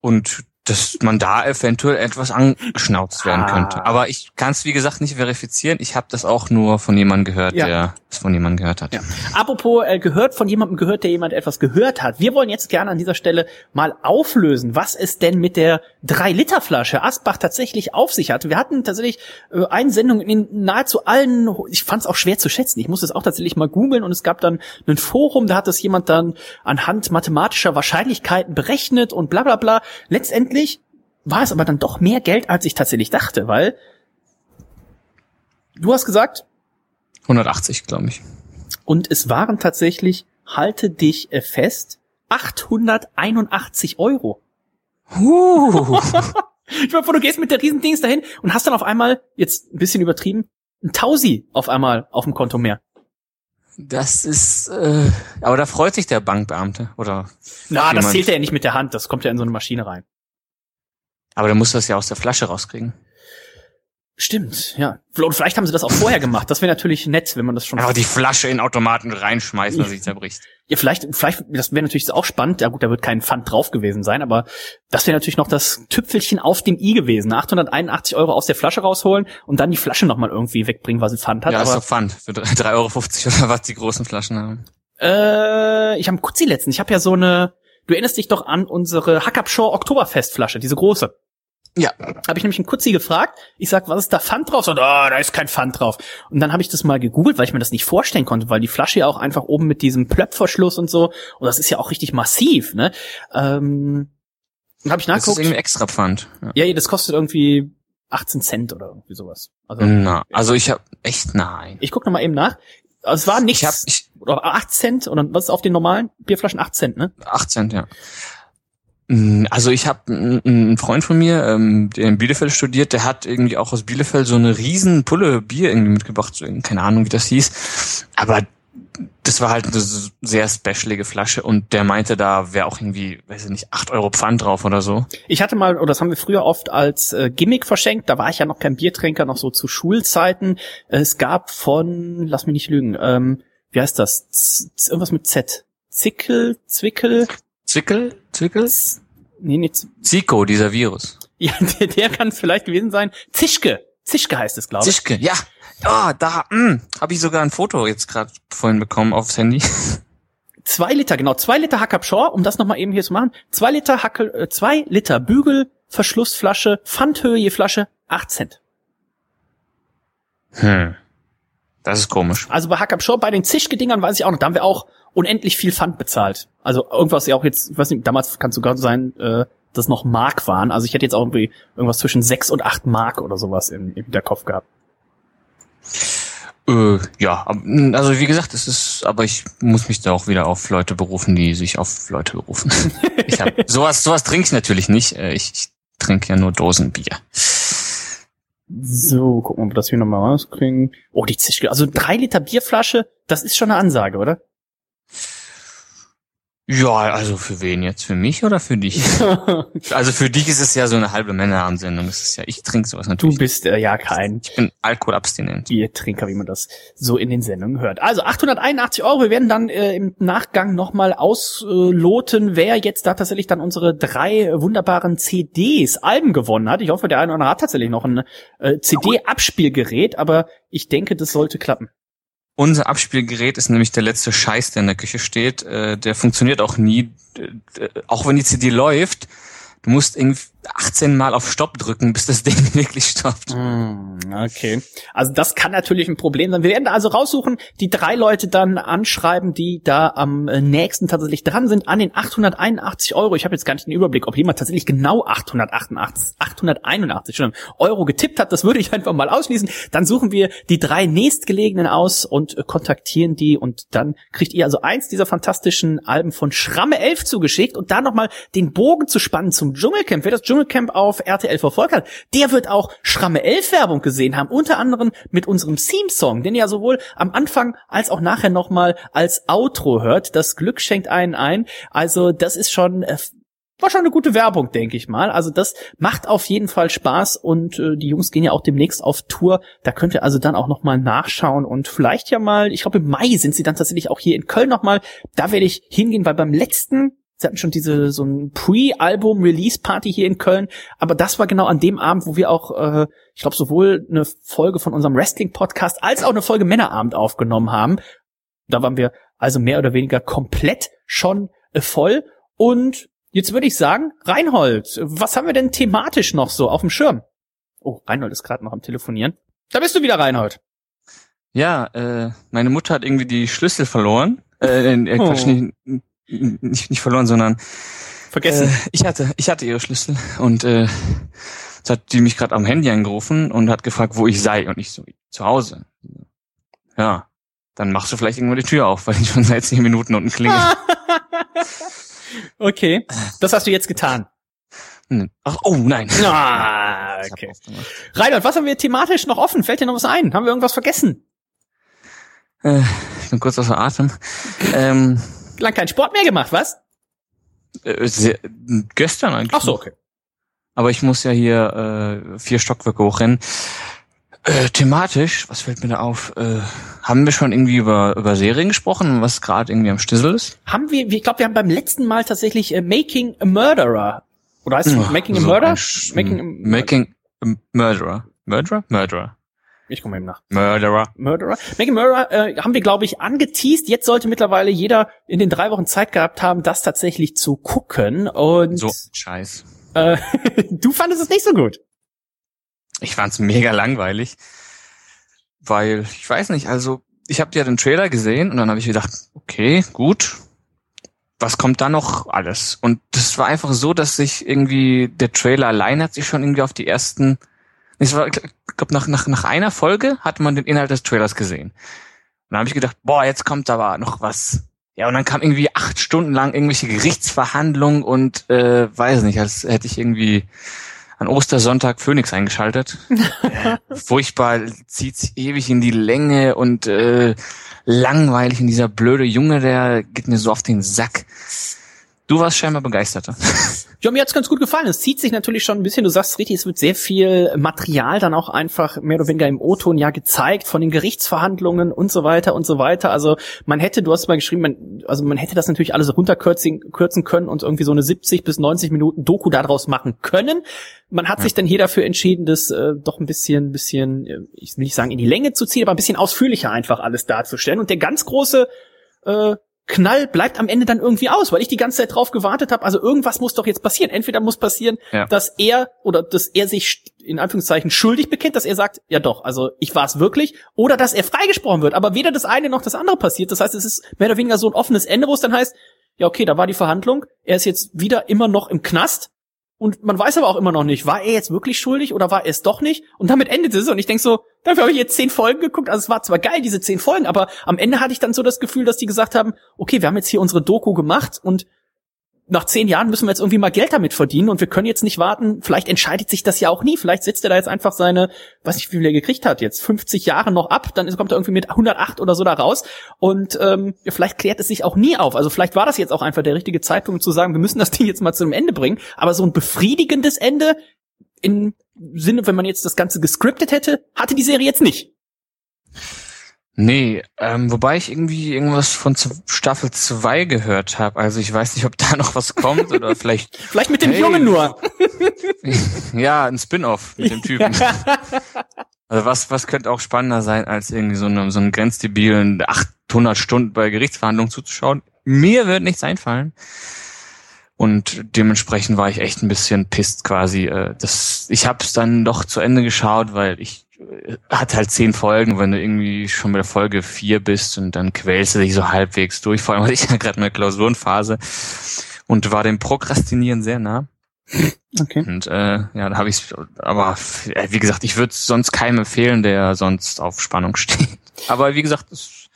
Und dass man da eventuell etwas angeschnauzt werden Ah. könnte. Aber ich kann es wie gesagt nicht verifizieren. Ich habe das auch nur von jemandem gehört, Ja. der es von jemandem gehört hat. Ja. Apropos äh, gehört von jemandem gehört, der jemand etwas gehört hat. Wir wollen jetzt gerne an dieser Stelle mal auflösen, was es denn mit der 3-Liter-Flasche Asbach tatsächlich auf sich hatte. Wir hatten tatsächlich äh, eine Sendung in nahezu allen, ich fand es auch schwer zu schätzen. Ich musste es auch tatsächlich mal googeln und es gab dann ein Forum, da hat das jemand dann anhand mathematischer Wahrscheinlichkeiten berechnet und bla bla bla. Letztendlich war es aber dann doch mehr Geld, als ich tatsächlich dachte, weil du hast gesagt, 180, glaube ich. und es waren tatsächlich, halte dich äh, fest, 881 Euro. Uh. Ich meine, du gehst mit der Riesendings dahin und hast dann auf einmal, jetzt ein bisschen übertrieben, ein Tausi auf einmal auf dem Konto mehr. Das ist, äh, aber da freut sich der Bankbeamte, oder? Na, das jemand. zählt ja nicht mit der Hand, das kommt ja in so eine Maschine rein. Aber der muss das ja aus der Flasche rauskriegen. Stimmt, ja. Und vielleicht haben sie das auch vorher gemacht. Das wäre natürlich nett, wenn man das schon. Einfach die Flasche in Automaten reinschmeißen, dass sie zerbricht. Ja, vielleicht, vielleicht, das wäre natürlich auch spannend. Ja gut, da wird kein Pfand drauf gewesen sein, aber das wäre natürlich noch das Tüpfelchen auf dem i gewesen. 881 Euro aus der Flasche rausholen und dann die Flasche nochmal irgendwie wegbringen, weil sie Pfand hat. ja, ist aber, doch Pfand. Für 3,50 Euro oder was die großen Flaschen haben. äh, ich habe einen Kutzi letzten. Ich habe ja so eine, du erinnerst dich doch an unsere Hackabschor Oktoberfestflasche, diese große. Ja. Habe ich nämlich einen Kutzi gefragt. Ich sag, was ist da Pfand drauf? Und, oh, da ist kein Pfand drauf. Und dann habe ich das mal gegoogelt, weil ich mir das nicht vorstellen konnte, weil die Flasche ja auch einfach oben mit diesem Plöpfverschluss und so, und das ist ja auch richtig massiv, ne? Ähm, dann habe ich Das ist nachgeguckt. irgendwie extra Pfand. Ja. Ja, das kostet irgendwie 18 Cent oder irgendwie sowas. Also Na, also ich habe echt nein. ich guck noch mal eben nach. Also es war nichts. Ich hab ich, oder 8 Cent oder was ist auf den normalen Bierflaschen 8 Cent, ne? 8 Cent, ja. Mm, Also ich habe einen Freund von mir, ähm, der in Bielefeld studiert, der hat irgendwie auch aus Bielefeld so eine riesen Pulle Bier irgendwie mitgebracht, so, keine Ahnung wie das hieß, aber das war halt eine sehr specialige Flasche und der meinte, da wäre auch irgendwie, weiß ich nicht, 8 Euro Pfand drauf oder so. Ich hatte mal, oder das haben wir früher oft als äh, Gimmick verschenkt, da war ich ja noch kein Biertrinker, noch so zu Schulzeiten. Es gab von, lass mich nicht lügen, ähm, wie heißt das? Z irgendwas mit Z. Zickel, Zwickel, Zwickel? Zwickel? Z nee, Z Zico, dieser Virus. ja, der, der kann es vielleicht gewesen sein. Zischke. Zischke heißt es, glaube ich. Zischke, ja. Ja, da mm, habe ich sogar ein Foto jetzt gerade vorhin bekommen aufs Handy. Zwei Liter, genau, zwei Liter Hackabschor, um das nochmal eben hier zu machen. Zwei Liter Hackel, äh, zwei Liter Bügel, Verschlussflasche, Pfandhöhe je Flasche, acht Cent. Hm. Das ist komisch. Also bei Hackabschor, bei den Zischke-Dingern weiß ich auch noch, da haben wir auch unendlich viel Pfand bezahlt. Also irgendwas ja auch jetzt, ich weiß nicht, damals kann es sogar sein, äh, dass noch Mark waren. Also ich hätte jetzt auch irgendwie irgendwas zwischen sechs und acht Mark oder sowas im, im Hinterkopf gehabt. Äh, ja, mm, also wie gesagt, es ist, aber ich muss mich da auch wieder auf Leute berufen, die sich auf Leute berufen. ich hab, sowas, sowas trinke ich natürlich nicht. Äh, Ich, ich trinke ja nur Dosenbier. So, gucken wir, ob wir das hier nochmal rauskriegen. Oh, die Zischke. Also drei Liter Bierflasche, das ist schon eine Ansage, oder? Ja, also für wen jetzt? Für mich oder für dich? also für dich ist es ja so eine halbe Männerabendsendung. Das ist ja, ich trinke sowas Du natürlich. bist äh, ja kein ich bin alkoholabstinent. Biertrinker, wie man das so in den Sendungen hört. Also 881 Euro. Wir werden dann äh, im Nachgang nochmal ausloten, wer jetzt da tatsächlich dann unsere drei wunderbaren CDs, Alben gewonnen hat. Ich hoffe, der eine oder andere hat tatsächlich noch ein äh, CD-Abspielgerät, aber ich denke, das sollte klappen. Unser Abspielgerät ist nämlich der letzte Scheiß, der in der Küche steht. Äh, der funktioniert auch nie. Äh, äh, auch wenn die CD läuft, du musst irgendwie 18 Mal auf Stopp drücken, bis das Ding wirklich stoppt. Hm, Okay. Also das kann natürlich ein Problem sein. Wir werden also raussuchen, die drei Leute dann anschreiben, die da am äh, nächsten tatsächlich dran sind, an den 881 Euro. Ich habe jetzt gar nicht den Überblick, ob jemand tatsächlich genau 888, 881 schon Euro getippt hat. Das würde ich einfach mal ausschließen. Dann suchen wir die drei nächstgelegenen aus und äh, kontaktieren die und dann kriegt ihr also eins dieser fantastischen Alben von Schramme 11 zugeschickt und da nochmal den Bogen zu spannen zum Dschungelcamp. Wer das Dschungelcamp auf RTL verfolgt hat, der wird auch Schramme 11 Werbung gesehen haben, unter anderem mit unserem Theme-Song, den ihr sowohl am Anfang als auch nachher nochmal als Outro hört. Das Glück schenkt einen ein. Also das ist schon äh, war schon eine gute Werbung, denke ich mal. Also das macht auf jeden Fall Spaß und äh, die Jungs gehen ja auch demnächst auf Tour. Da könnt ihr also dann auch noch mal nachschauen und vielleicht ja mal, ich glaube im Mai sind sie dann tatsächlich auch hier in Köln noch mal. Da werde ich hingehen, weil beim letzten Sie hatten schon diese so ein Pre-Album-Release-Party hier in Köln, aber das war genau an dem Abend, wo wir auch, äh, ich glaube, sowohl eine Folge von unserem Wrestling-Podcast als auch eine Folge Männerabend aufgenommen haben. Da waren wir also mehr oder weniger komplett schon äh, voll. Und jetzt würde ich sagen, Reinhold, was haben wir denn thematisch noch so auf dem Schirm? Oh, Reinhold ist gerade noch am Telefonieren. Da bist du wieder, Reinhold. Ja, äh, meine Mutter hat irgendwie die Schlüssel verloren. Äh, äh, Quatsch, Oh. Nicht, nicht, verloren, sondern Vergessen. Äh, ich hatte, ich hatte ihre Schlüssel und äh, jetzt hat die mich gerade am Handy angerufen und hat gefragt, wo ich sei und ich so zu Hause. Ja, dann machst du vielleicht irgendwann die Tür auf, weil ich schon seit zehn Minuten unten klingel. okay, das hast du jetzt getan. Hm. Ach, oh nein. Ah, okay. Reinhold, was haben wir thematisch noch offen? Fällt dir noch was ein? Haben wir irgendwas vergessen? Äh, ich bin kurz außer Atem. Ähm, Lang keinen Sport mehr gemacht, was? äh, sehr, gestern eigentlich. Ach so, okay. Aber ich muss ja hier äh, vier Stockwerke hochrennen. Äh, thematisch, was fällt mir da auf? Äh, haben wir schon irgendwie über, über Serien gesprochen, was gerade irgendwie am Stissel ist? Haben wir, ich glaube, wir haben beim letzten Mal tatsächlich äh, Making a Murderer. Oder heißt es Ach, Making a so Murder? ein Sch- Making a Making a Murderer. Murderer? Murderer. Ich komme eben nach. Murderer. Murderer. A Murderer äh, haben wir, glaube ich, angeteased. Jetzt sollte mittlerweile jeder in den drei Wochen Zeit gehabt haben, das tatsächlich zu gucken. Und So Scheiß. äh, du fandest es nicht so gut. Ich fand's mega langweilig, weil ich weiß nicht, also ich habe ja den Trailer gesehen und dann habe ich gedacht, okay, gut, was kommt da noch alles? Und das war einfach so, dass sich irgendwie der Trailer allein hat sich schon irgendwie auf die ersten, ich glaube nach, nach nach einer Folge hatte man den Inhalt des Trailers gesehen. Und dann habe ich gedacht, boah, jetzt kommt aber noch was. Ja, und dann kam irgendwie acht Stunden lang irgendwelche Gerichtsverhandlungen und äh, weiß nicht, als hätte ich irgendwie an Ostersonntag Phoenix eingeschaltet. furchtbar, zieht's ewig in die Länge und äh, langweilig. Und dieser blöde Junge, der geht mir so auf den Sack. Du warst scheinbar begeisterter. Ja, mir hat's ganz gut gefallen. Es zieht sich natürlich schon ein bisschen, du sagst richtig, es wird sehr viel Material dann auch einfach mehr oder weniger im O-Ton ja gezeigt von den Gerichtsverhandlungen und so weiter und so weiter. Also man hätte, du hast mal geschrieben, man, also man hätte das natürlich alles runterkürzen kürzen können und irgendwie so eine 70 bis 90 Minuten Doku daraus machen können. Man hat sich dann hier dafür entschieden, das äh, doch ein bisschen, bisschen, äh, ich will nicht sagen in die Länge zu ziehen, aber ein bisschen ausführlicher einfach alles darzustellen. Und der ganz große äh, Knall bleibt am Ende dann irgendwie aus, weil ich die ganze Zeit drauf gewartet habe. Also irgendwas muss doch jetzt passieren. Entweder muss passieren, Ja. dass er oder dass er sich in Anführungszeichen schuldig bekennt, dass er sagt, ja doch, also ich war es wirklich, oder dass er freigesprochen wird. Aber weder das eine noch das andere passiert. Das heißt, es ist mehr oder weniger so ein offenes Ende, wo es dann heißt, ja okay, da war die Verhandlung, er ist jetzt wieder immer noch im Knast. Und man weiß aber auch immer noch nicht, war er jetzt wirklich schuldig oder war er es doch nicht? Und damit endet es. Und ich denk so, dafür habe ich jetzt zehn Folgen geguckt. Also es war zwar geil, diese zehn Folgen, aber am Ende hatte ich dann so das Gefühl, dass die gesagt haben, okay, wir haben jetzt hier unsere Doku gemacht und nach zehn Jahren müssen wir jetzt irgendwie mal Geld damit verdienen und wir können jetzt nicht warten. Vielleicht entscheidet sich das ja auch nie. Vielleicht setzt er da jetzt einfach seine, weiß nicht, wie viel er gekriegt hat, jetzt 50 Jahre noch ab. Dann kommt er irgendwie mit 108 oder so da raus. Und ähm, vielleicht klärt es sich auch nie auf. Also vielleicht war das jetzt auch einfach der richtige Zeitpunkt zu sagen, wir müssen das Ding jetzt mal zu einem Ende bringen. Aber so ein befriedigendes Ende im Sinne, wenn man jetzt das Ganze gescriptet hätte, hatte die Serie jetzt nicht. Nee, ähm, wobei ich irgendwie irgendwas von Staffel 2 gehört habe. Also ich weiß nicht, ob da noch was kommt oder vielleicht Vielleicht mit dem Hey. Jungen nur. ja ein Spin-off mit dem Typen. Also was was könnte auch spannender sein als irgendwie so eine, so einen grenzdebilen 800 Stunden bei Gerichtsverhandlungen zuzuschauen? Mir wird nichts einfallen. Und dementsprechend war ich echt ein bisschen pisst quasi. äh, Das, ich habe es dann doch zu Ende geschaut, weil ich hat halt zehn Folgen, wenn du irgendwie schon bei der Folge vier bist und dann quälst du dich so halbwegs durch. Vor allem hatte ich ja gerade eine Klausurenphase und war dem Prokrastinieren sehr nah. Okay. Und äh, ja, da habe ich aber äh, wie gesagt, ich würde sonst keinem empfehlen, der sonst auf Spannung steht. Aber wie gesagt, das,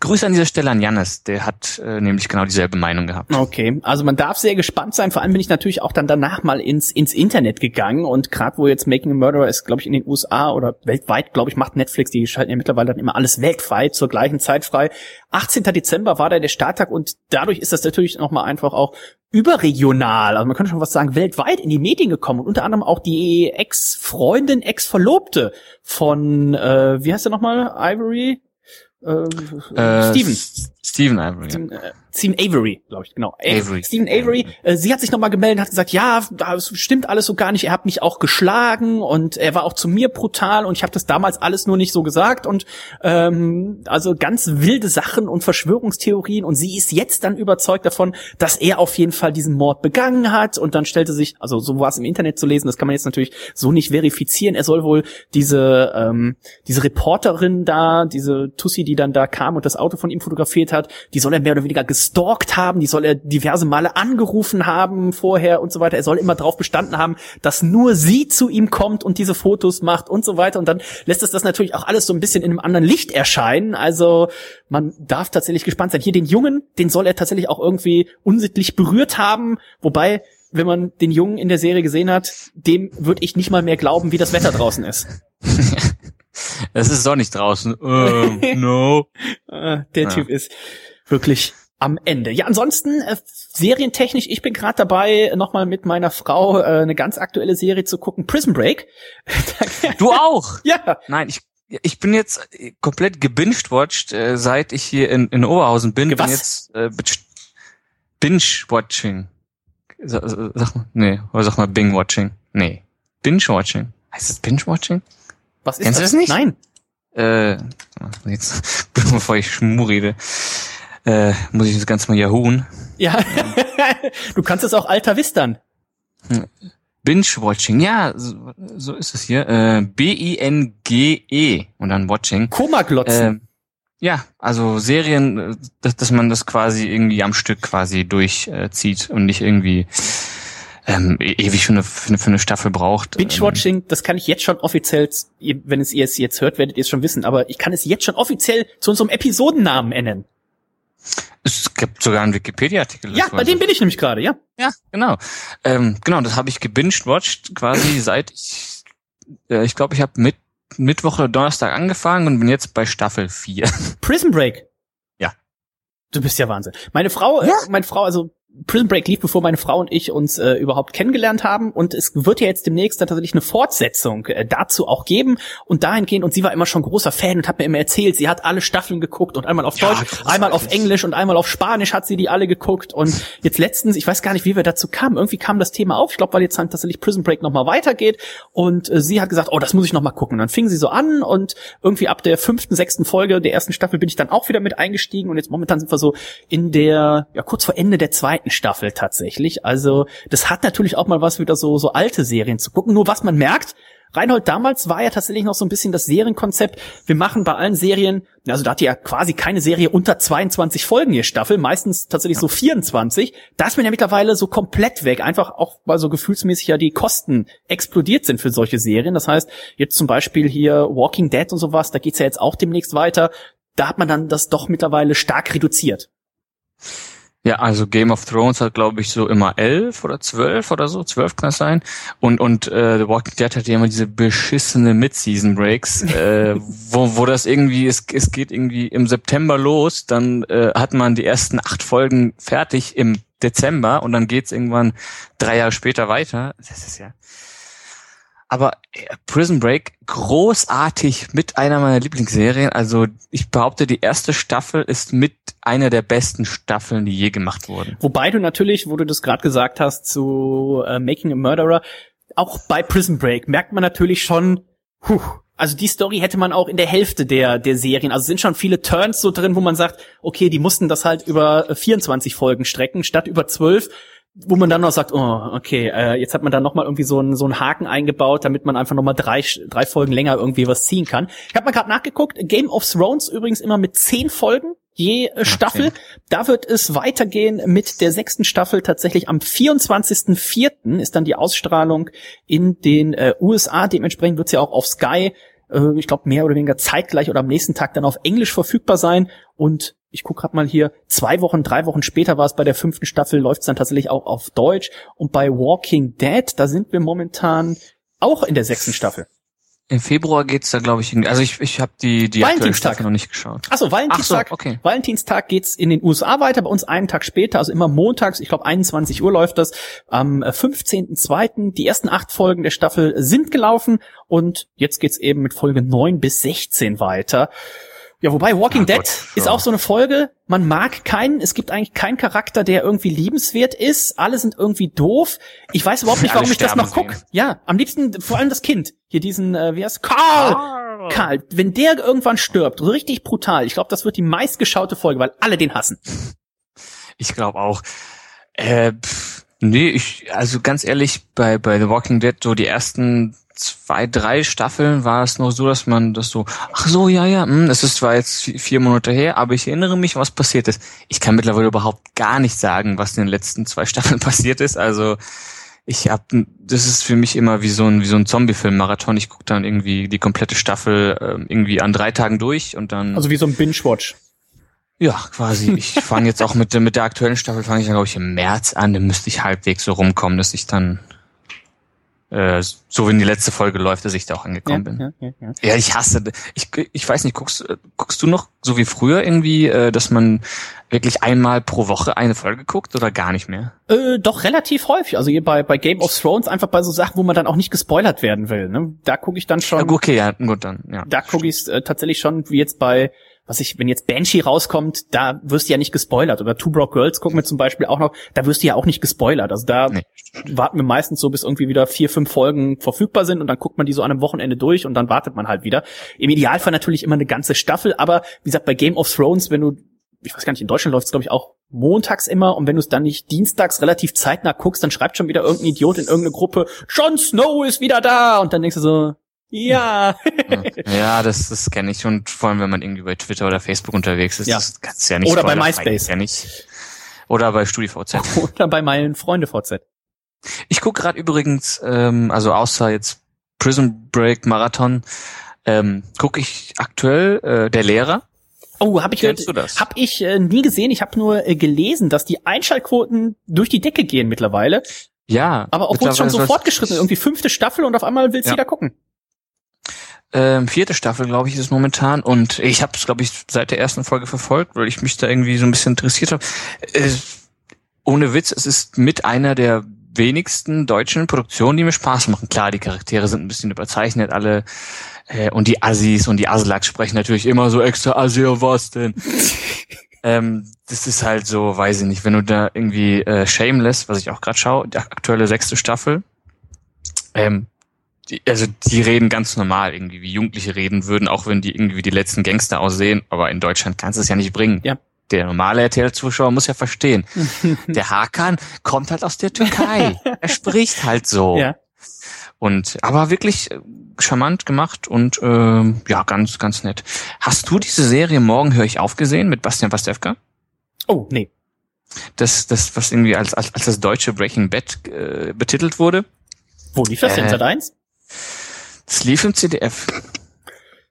Grüße an dieser Stelle an Jannis, der hat äh, nämlich genau dieselbe Meinung gehabt. Okay, also man darf sehr gespannt sein. Vor allem bin ich natürlich auch dann danach mal ins ins Internet gegangen und gerade wo jetzt Making a Murderer ist, glaube ich, in den USA oder weltweit, glaube ich, macht Netflix, die schalten ja mittlerweile dann immer alles weltweit zur gleichen Zeit frei. 18. Dezember war da der Starttag und dadurch ist das natürlich nochmal einfach auch überregional, also man könnte schon was sagen, weltweit in die Medien gekommen und unter anderem auch die Ex-Freundin, Ex-Verlobte von, äh, wie heißt der nochmal, Ivory? Äh, Äh, Steven. S- Steven Ivory. ja. Steven, äh, Avery, glaube ich, genau. Avery. Steven Avery, äh, sie hat sich nochmal gemeldet, hat gesagt, ja, das stimmt alles so gar nicht, er hat mich auch geschlagen und er war auch zu mir brutal und ich habe das damals alles nur nicht so gesagt und ähm, also ganz wilde Sachen und Verschwörungstheorien und sie ist jetzt dann überzeugt davon, dass er auf jeden Fall diesen Mord begangen hat und dann stellte sich, also so war es im Internet zu lesen, das kann man jetzt natürlich so nicht verifizieren, er soll wohl diese ähm, diese Reporterin da, diese Tussi, die dann da kam und das Auto von ihm fotografiert hat, die soll er mehr oder weniger gestalkt haben, die soll er diverse Male angerufen haben vorher und so weiter. Er soll immer drauf bestanden haben, dass nur sie zu ihm kommt und diese Fotos macht und so weiter. Und dann lässt es das natürlich auch alles so ein bisschen in einem anderen Licht erscheinen. Also man darf tatsächlich gespannt sein. Hier den Jungen, den soll er tatsächlich auch irgendwie unsittlich berührt haben, wobei wenn man den Jungen in der Serie gesehen hat, dem würde ich nicht mal mehr glauben, wie das Wetter draußen ist. Es ist sonnig draußen. Ähm, no. Äh, der Ja. Typ ist wirklich am Ende. Ja, ansonsten äh, serientechnisch, ich bin gerade dabei, nochmal mit meiner Frau äh, eine ganz aktuelle Serie zu gucken, Prison Break. Du auch. ja, Nein, ich ich bin jetzt äh, komplett gebinged-watched, äh, seit ich hier in, in Oberhausen bin. Ge- Bin was? jetzt äh, binge-watching. Sa- sa- Sag mal, nee, oder sag mal Bing-watching. Nee, binge-watching. Heißt das binge-watching? Was ist Kennst du das? das nicht? Nein. Äh, jetzt, bevor ich Schmu rede, äh, muss ich das Ganze mal jahoon. Ja, du kannst es auch alter Wistern. Binge-watching, ja, so, so ist es hier. Äh, B-I-N-G-E und dann watching. Koma-Glotzen. Ähm, ja, also Serien, äh, dass, dass man das quasi irgendwie am Stück quasi durchzieht äh, und nicht irgendwie ähm, e- ewig für eine, für eine, für eine Staffel braucht. Ähm, Binge-Watching, das kann ich jetzt schon offiziell, wenn es ihr es jetzt hört, werdet ihr es schon wissen, aber ich kann es jetzt schon offiziell zu unserem Episodennamen nennen. es gibt sogar einen Wikipedia-Artikel. Ja, bei also- dem bin ich nämlich gerade, ja. Ja, genau. Ähm, genau, das habe ich gebinged-watched quasi seit ich, äh, ich glaube, ich habe mit Mittwoch oder Donnerstag angefangen und bin jetzt bei Staffel 4. Prison Break. Ja. Du bist ja Wahnsinn. Meine Frau, äh, meine Frau, also Prison Break lief, bevor meine Frau und ich uns äh, überhaupt kennengelernt haben. Und es wird ja jetzt demnächst dann tatsächlich eine Fortsetzung äh, dazu auch geben. Und dahingehend und sie war immer schon großer Fan und hat mir immer erzählt, sie hat alle Staffeln geguckt und einmal auf Ja, Deutsch, einmal auf Englisch und einmal auf Spanisch hat sie die alle geguckt. Und jetzt letztens, ich weiß gar nicht, wie wir dazu kamen, irgendwie kam das Thema auf, ich glaube, weil jetzt dann tatsächlich Prison Break nochmal weitergeht. Und äh, sie hat gesagt, oh, das muss ich nochmal gucken. Und dann fing sie so an und irgendwie ab der fünften, sechsten Folge der ersten Staffel bin ich dann auch wieder mit eingestiegen. Und jetzt momentan sind wir so in der, ja kurz vor Ende der zweiten Staffel tatsächlich. Also das hat natürlich auch mal was wieder so, so alte Serien zu gucken. Nur was man merkt, Reinhold damals war ja tatsächlich noch so ein bisschen das Serienkonzept. Wir machen bei allen Serien, also da hat ja quasi keine Serie unter 22 Folgen je Staffel, meistens tatsächlich so 24. Da ist man ja mittlerweile so komplett weg, einfach auch weil so gefühlsmäßig ja die Kosten explodiert sind für solche Serien. Das heißt, jetzt zum Beispiel hier Walking Dead und sowas, da geht's ja jetzt auch demnächst weiter. Da hat man dann das doch mittlerweile stark reduziert. Ja, also Game of Thrones hat, glaube ich, so immer elf oder zwölf oder so, zwölf kann es sein. Und und äh, The Walking Dead hat ja immer diese beschissene Mid-Season-Breaks, äh, wo, wo das irgendwie, es, es geht irgendwie im September los, dann äh, hat man die ersten acht Folgen fertig im Dezember und dann geht's irgendwann drei Jahre später weiter. Das ist ja. Aber äh, Prison Break, großartig mit einer meiner Lieblingsserien. Also ich behaupte, die erste Staffel ist mit einer der besten Staffeln, die je gemacht wurden. Wobei du natürlich, wo du das gerade gesagt hast, zu äh, Making a Murderer, auch bei Prison Break merkt man natürlich schon, puh, also die Story hätte man auch in der Hälfte der, der Serien, also sind schon viele Turns so drin, wo man sagt, okay, die mussten das halt über äh, 24 Folgen strecken, statt über 12 wo man dann noch sagt, oh, okay, äh, jetzt hat man dann noch mal irgendwie so einen so einen Haken eingebaut, damit man einfach noch mal drei, drei Folgen länger irgendwie was ziehen kann. Ich habe mal gerade nachgeguckt, Game of Thrones übrigens immer mit zehn Folgen je äh, Staffel. Da wird es weitergehen mit der sechsten Staffel. Tatsächlich am 24.04. ist dann die Ausstrahlung in den äh, USA. Dementsprechend wird sie ja auch auf Sky, äh, ich glaube, mehr oder weniger zeitgleich oder am nächsten Tag dann auf Englisch verfügbar sein. Und ich gucke gerade mal hier, zwei Wochen, drei Wochen später war es bei der fünften Staffel, läuft es dann tatsächlich auch auf Deutsch. Und bei Walking Dead, da sind wir momentan auch in der sechsten Staffel. Im Februar geht's da, glaube ich, irgendwie- also ich, ich habe die, die Valentinstag. Noch nicht geschaut. Achso, Valentinstag. Ach so, okay. Valentinstag geht's in den USA weiter, bei uns einen Tag später, also immer montags, ich glaube 21 Uhr läuft das. Am äh, 15.02. Die ersten acht Folgen der Staffel sind gelaufen und jetzt geht's eben mit Folge 9 bis 16 weiter. Ja, wobei Walking Ah, Dead Gott, ist auch so eine Folge, man mag keinen, es gibt eigentlich keinen Charakter, der irgendwie liebenswert ist, alle sind irgendwie doof. Ich weiß überhaupt nicht, warum ich das noch sterben guck. sehen. Ja, am liebsten vor allem das Kind. Hier diesen, äh, wie heißt Karl! Karl, wenn der irgendwann stirbt, richtig brutal, ich glaube, das wird die meistgeschaute Folge, weil alle den hassen. Ich glaube auch. Äh, pff, nee, ich, also ganz ehrlich, bei, bei The Walking Dead, so die ersten zwei, drei Staffeln war es noch so, dass man das so, ach so, ja, ja, hm, das ist zwar jetzt vi- vier Monate her, aber ich erinnere mich, was passiert ist. Ich kann mittlerweile überhaupt gar nicht sagen, was in den letzten zwei Staffeln passiert ist. Also ich hab, das ist für mich immer wie so ein, wie so ein Zombie-Film-Marathon. Ich gucke dann irgendwie die komplette Staffel ähm, irgendwie an drei Tagen durch und dann. Also wie so ein Binge-Watch. Ja, quasi. Ich fange jetzt auch mit, der- mit der aktuellen Staffel, fange ich dann, glaube ich, im März an. Dann müsste ich halbwegs so rumkommen, dass ich dann, äh, so wenn die letzte Folge läuft, dass ich da auch angekommen bin. ja, ja, ja. Ja, ich hasse, ich, ich weiß nicht, guckst, guckst du noch so wie früher irgendwie, äh, dass man wirklich einmal pro Woche eine Folge guckt oder gar nicht mehr? Äh, doch relativ häufig. Also hier bei, bei Game of Thrones einfach bei so Sachen, wo man dann auch nicht gespoilert werden will. Ne? Da gucke ich dann schon. Ja, gut, okay, ja, gut, dann, ja. da gucke ich äh, tatsächlich schon, wie jetzt bei, was ich, wenn jetzt Banshee rauskommt, da wirst du ja nicht gespoilert. Oder Two Broke Girls gucken wir zum Beispiel auch noch, da wirst du ja auch nicht gespoilert. Also da Nee. warten wir meistens so, bis irgendwie wieder vier, fünf Folgen verfügbar sind und dann guckt man die so an einem Wochenende durch und dann wartet man halt wieder. Im Idealfall natürlich immer eine ganze Staffel, aber wie gesagt, bei Game of Thrones, wenn du, ich weiß gar nicht, in Deutschland läuft es glaube ich auch montags immer und wenn du es dann nicht dienstags relativ zeitnah guckst, dann schreibt schon wieder irgendein Idiot in irgendeine Gruppe, Jon Snow ist wieder da und dann denkst du so, ja, Ja, das, das kenne ich und vor allem, wenn man irgendwie bei Twitter oder Facebook unterwegs ist, Ja. das kannst du ja nicht Oder bei MySpace. Ja nicht. Oder bei StudiVZ. oder bei meinen Freunde VZ. Ich gucke gerade übrigens, ähm, also außer jetzt Prison Break Marathon, ähm, gucke ich aktuell äh, der Lehrer. Oh, habe ich gehört, Kennst du das? Hab ich äh, nie gesehen. Ich habe nur äh, gelesen, dass die Einschaltquoten durch die Decke gehen mittlerweile. Ja. Aber obwohl es schon so fortgeschritten ist, irgendwie fünfte Staffel und auf einmal will's Ja. jeder gucken. Ähm, vierte Staffel, glaube ich, ist es momentan. Und ich habe es, glaube ich, seit der ersten Folge verfolgt, weil ich mich da irgendwie so ein bisschen interessiert habe. Äh, ohne Witz, es ist mit einer der wenigsten deutschen Produktionen, die mir Spaß machen. Klar, die Charaktere sind ein bisschen überzeichnet, alle. Äh, und die Assis und die Aslaks sprechen natürlich immer so extra Assi, was denn? ähm, das ist halt so, weiß ich nicht, wenn du da irgendwie äh, Shameless, was ich auch gerade schaue, die aktuelle sechste Staffel, ähm, die, also die reden ganz normal irgendwie, wie Jugendliche reden würden, auch wenn die irgendwie wie die letzten Gangster aussehen, aber in Deutschland kannst du es ja nicht bringen. Ja. Der normale RTL-Zuschauer muss ja verstehen. der Hakan kommt halt aus der Türkei. er spricht halt so. Ja. Und aber wirklich äh, charmant gemacht und ähm, ja, ganz, ganz nett. Hast du diese Serie Morgen höre ich aufgesehen mit Bastian Pastewka? Oh, nee. Das, das, was irgendwie als, als, als das deutsche Breaking Bad äh, betitelt wurde. Wo lief das denn? Äh. Sat 1? Das lief im CDF.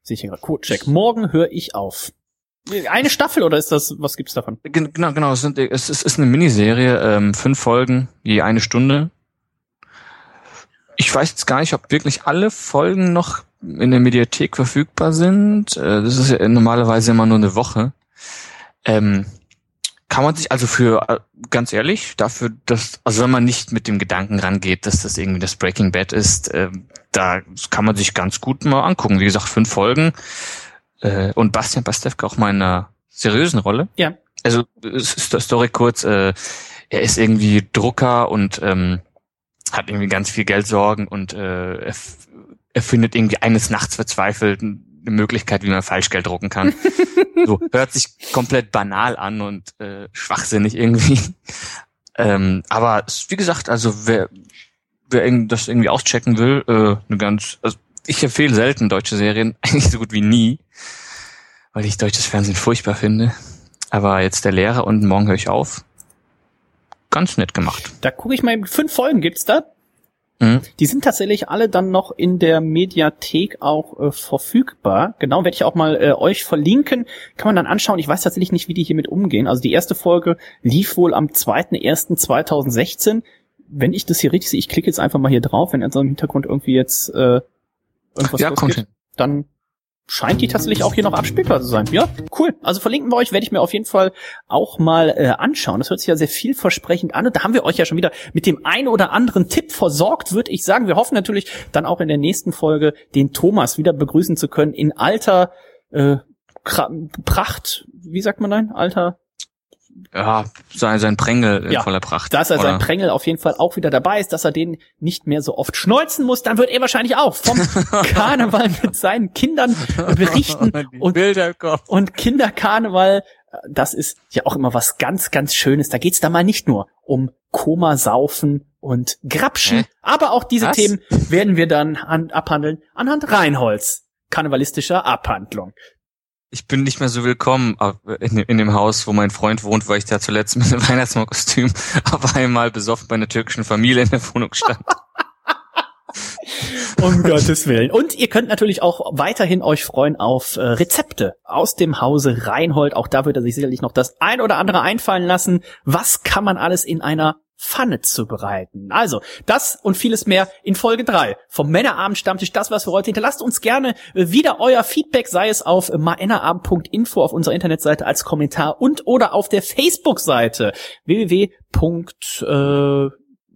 Sehe ich hier gerade. Codecheck. Morgen höre ich auf. Eine Staffel oder ist das, was gibt's davon? Gen- Genau, genau. Es, sind, es, ist, es ist eine Miniserie, ähm, fünf Folgen, je eine Stunde. Ich weiß jetzt gar nicht, ob wirklich alle Folgen noch in der Mediathek verfügbar sind. Äh, das ist ja normalerweise immer nur eine Woche. Ähm, kann man sich also für, äh, ganz ehrlich, dafür, dass, also wenn man nicht mit dem Gedanken rangeht, dass das irgendwie das Breaking Bad ist, ähm, da kann man sich ganz gut mal angucken. Wie gesagt, fünf Folgen. Äh, und Bastian Pastewka auch mal in einer seriösen Rolle Ja. also Story kurz, äh, er ist irgendwie Drucker und ähm, hat irgendwie ganz viel Geldsorgen und äh, er, er findet irgendwie eines Nachts verzweifelt eine Möglichkeit, wie man Falschgeld drucken kann. so hört sich komplett banal an und äh, schwachsinnig irgendwie. ähm, aber wie gesagt, also wer, wer das irgendwie auschecken will, äh, eine ganz, also ich empfehle selten deutsche Serien, eigentlich so gut wie nie, weil ich deutsches Fernsehen furchtbar finde. Aber jetzt der Lehrer und morgen höre ich auf. Ganz nett gemacht. Da gucke ich mal, fünf Folgen gibt's da. Mhm. Die sind tatsächlich alle dann noch in der Mediathek auch äh, verfügbar. Genau, werde ich auch mal äh, euch verlinken. Kann man dann anschauen. Ich weiß tatsächlich nicht, wie die hiermit umgehen. Also die erste Folge lief wohl am 2.1.2016. Wenn ich das hier richtig sehe, ich klicke jetzt einfach mal hier drauf, wenn also im Hintergrund irgendwie jetzt äh, irgendwas Ja, kommt losgeht, dann scheint die tatsächlich auch hier noch abspielbar zu sein. Ja, cool. Also verlinken wir euch, werde ich mir auf jeden Fall auch mal äh, anschauen. Das hört sich ja sehr vielversprechend an und da haben wir euch ja schon wieder mit dem ein oder anderen Tipp versorgt, würde ich sagen. Wir hoffen natürlich dann auch in der nächsten Folge den Thomas wieder begrüßen zu können in alter äh, Pracht, wie sagt man ein alter Ja, sein, sein Prängel in Ja, voller Pracht. dass er sein oder? Prängel auf jeden Fall auch wieder dabei ist, dass er den nicht mehr so oft schneuzen muss, dann wird er wahrscheinlich auch vom Karneval mit seinen Kindern berichten und und Kinderkarneval, das ist ja auch immer was ganz, ganz Schönes. Da geht's da mal nicht nur um Koma, Saufen und Grapschen, Hä? aber auch diese Was? Themen werden wir dann an, abhandeln anhand Reinholds karnevalistischer Abhandlung. Ich bin nicht mehr so willkommen ab- in, dem Haus, wo mein Freund wohnt, weil ich da zuletzt mit einem Weihnachtsmannskostüm auf einmal besoffen bei einer türkischen Familie in der Wohnung stand. Um Gottes Willen. Und ihr könnt natürlich auch weiterhin euch freuen auf äh, Rezepte aus dem Hause Reinhold. Auch da wird er sich sicherlich noch das ein oder andere einfallen lassen. Was kann man alles in einer Pfanne zubereiten? Also, das und vieles mehr in Folge drei vom Männerabend Stammtisch. Das, was wir heute hinterlasst uns gerne äh, wieder euer Feedback, sei es auf männerabend.info auf unserer Internetseite als Kommentar und oder auf der Facebook-Seite www. Äh,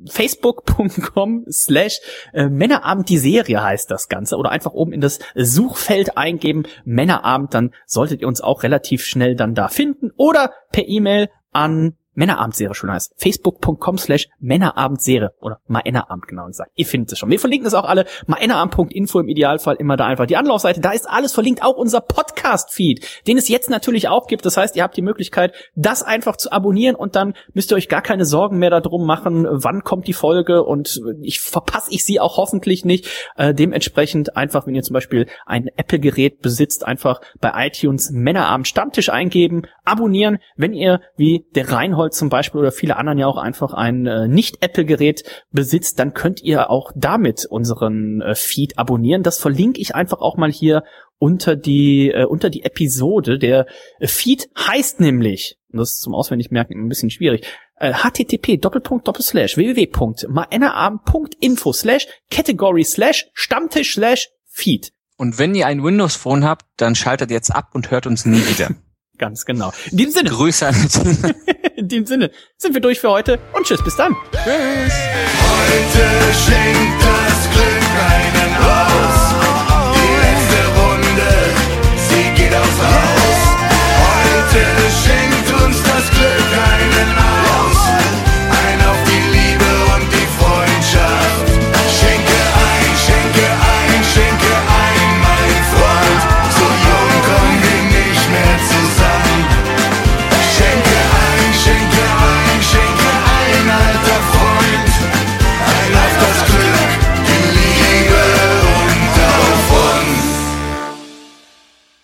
facebook.com slash äh, Männerabend die Serie heißt das Ganze oder einfach oben in das Suchfeld eingeben Männerabend, dann solltet ihr uns auch relativ schnell dann da finden oder per E-Mail an Männerabendserie schon heißt. Facebook.com slash Männerabendserie oder Männerabend genau gesagt. Ihr findet es schon. Wir verlinken es auch alle. Männerabend.info im Idealfall immer da einfach die Anlaufseite. Da ist alles verlinkt. Auch unser Podcast-Feed, den es jetzt natürlich auch gibt. Das heißt, ihr habt die Möglichkeit, das einfach zu abonnieren und dann müsst ihr euch gar keine Sorgen mehr darum machen, wann kommt die Folge und ich verpasse ich sie auch hoffentlich nicht. Äh, dementsprechend einfach, wenn ihr zum Beispiel ein Apple-Gerät besitzt, einfach bei iTunes Männerabend Stammtisch eingeben, abonnieren. Wenn ihr wie der Reinhold zum Beispiel oder viele anderen ja auch einfach ein äh, Nicht-Apple-Gerät besitzt, dann könnt ihr auch damit unseren äh, Feed abonnieren. Das verlinke ich einfach auch mal hier unter die äh, unter die Episode. Der äh, Feed heißt nämlich, und das ist zum Auswendigmerken ein bisschen schwierig, äh, http doppelpunkt doppelslash www.maennerabend.info slash category slash stammtisch slash feed. Und wenn ihr ein Windows-Phone habt, dann schaltet jetzt ab und hört uns nie wieder. Ganz genau. In diesem Sinne. Grüße an In dem Sinne sind wir durch für heute und tschüss, bis dann. Tschüss. Heute schenkt das Glück einen aus. Die letzte Runde, sie geht aufs Haus. Heute schenkt uns das Glück einen aus.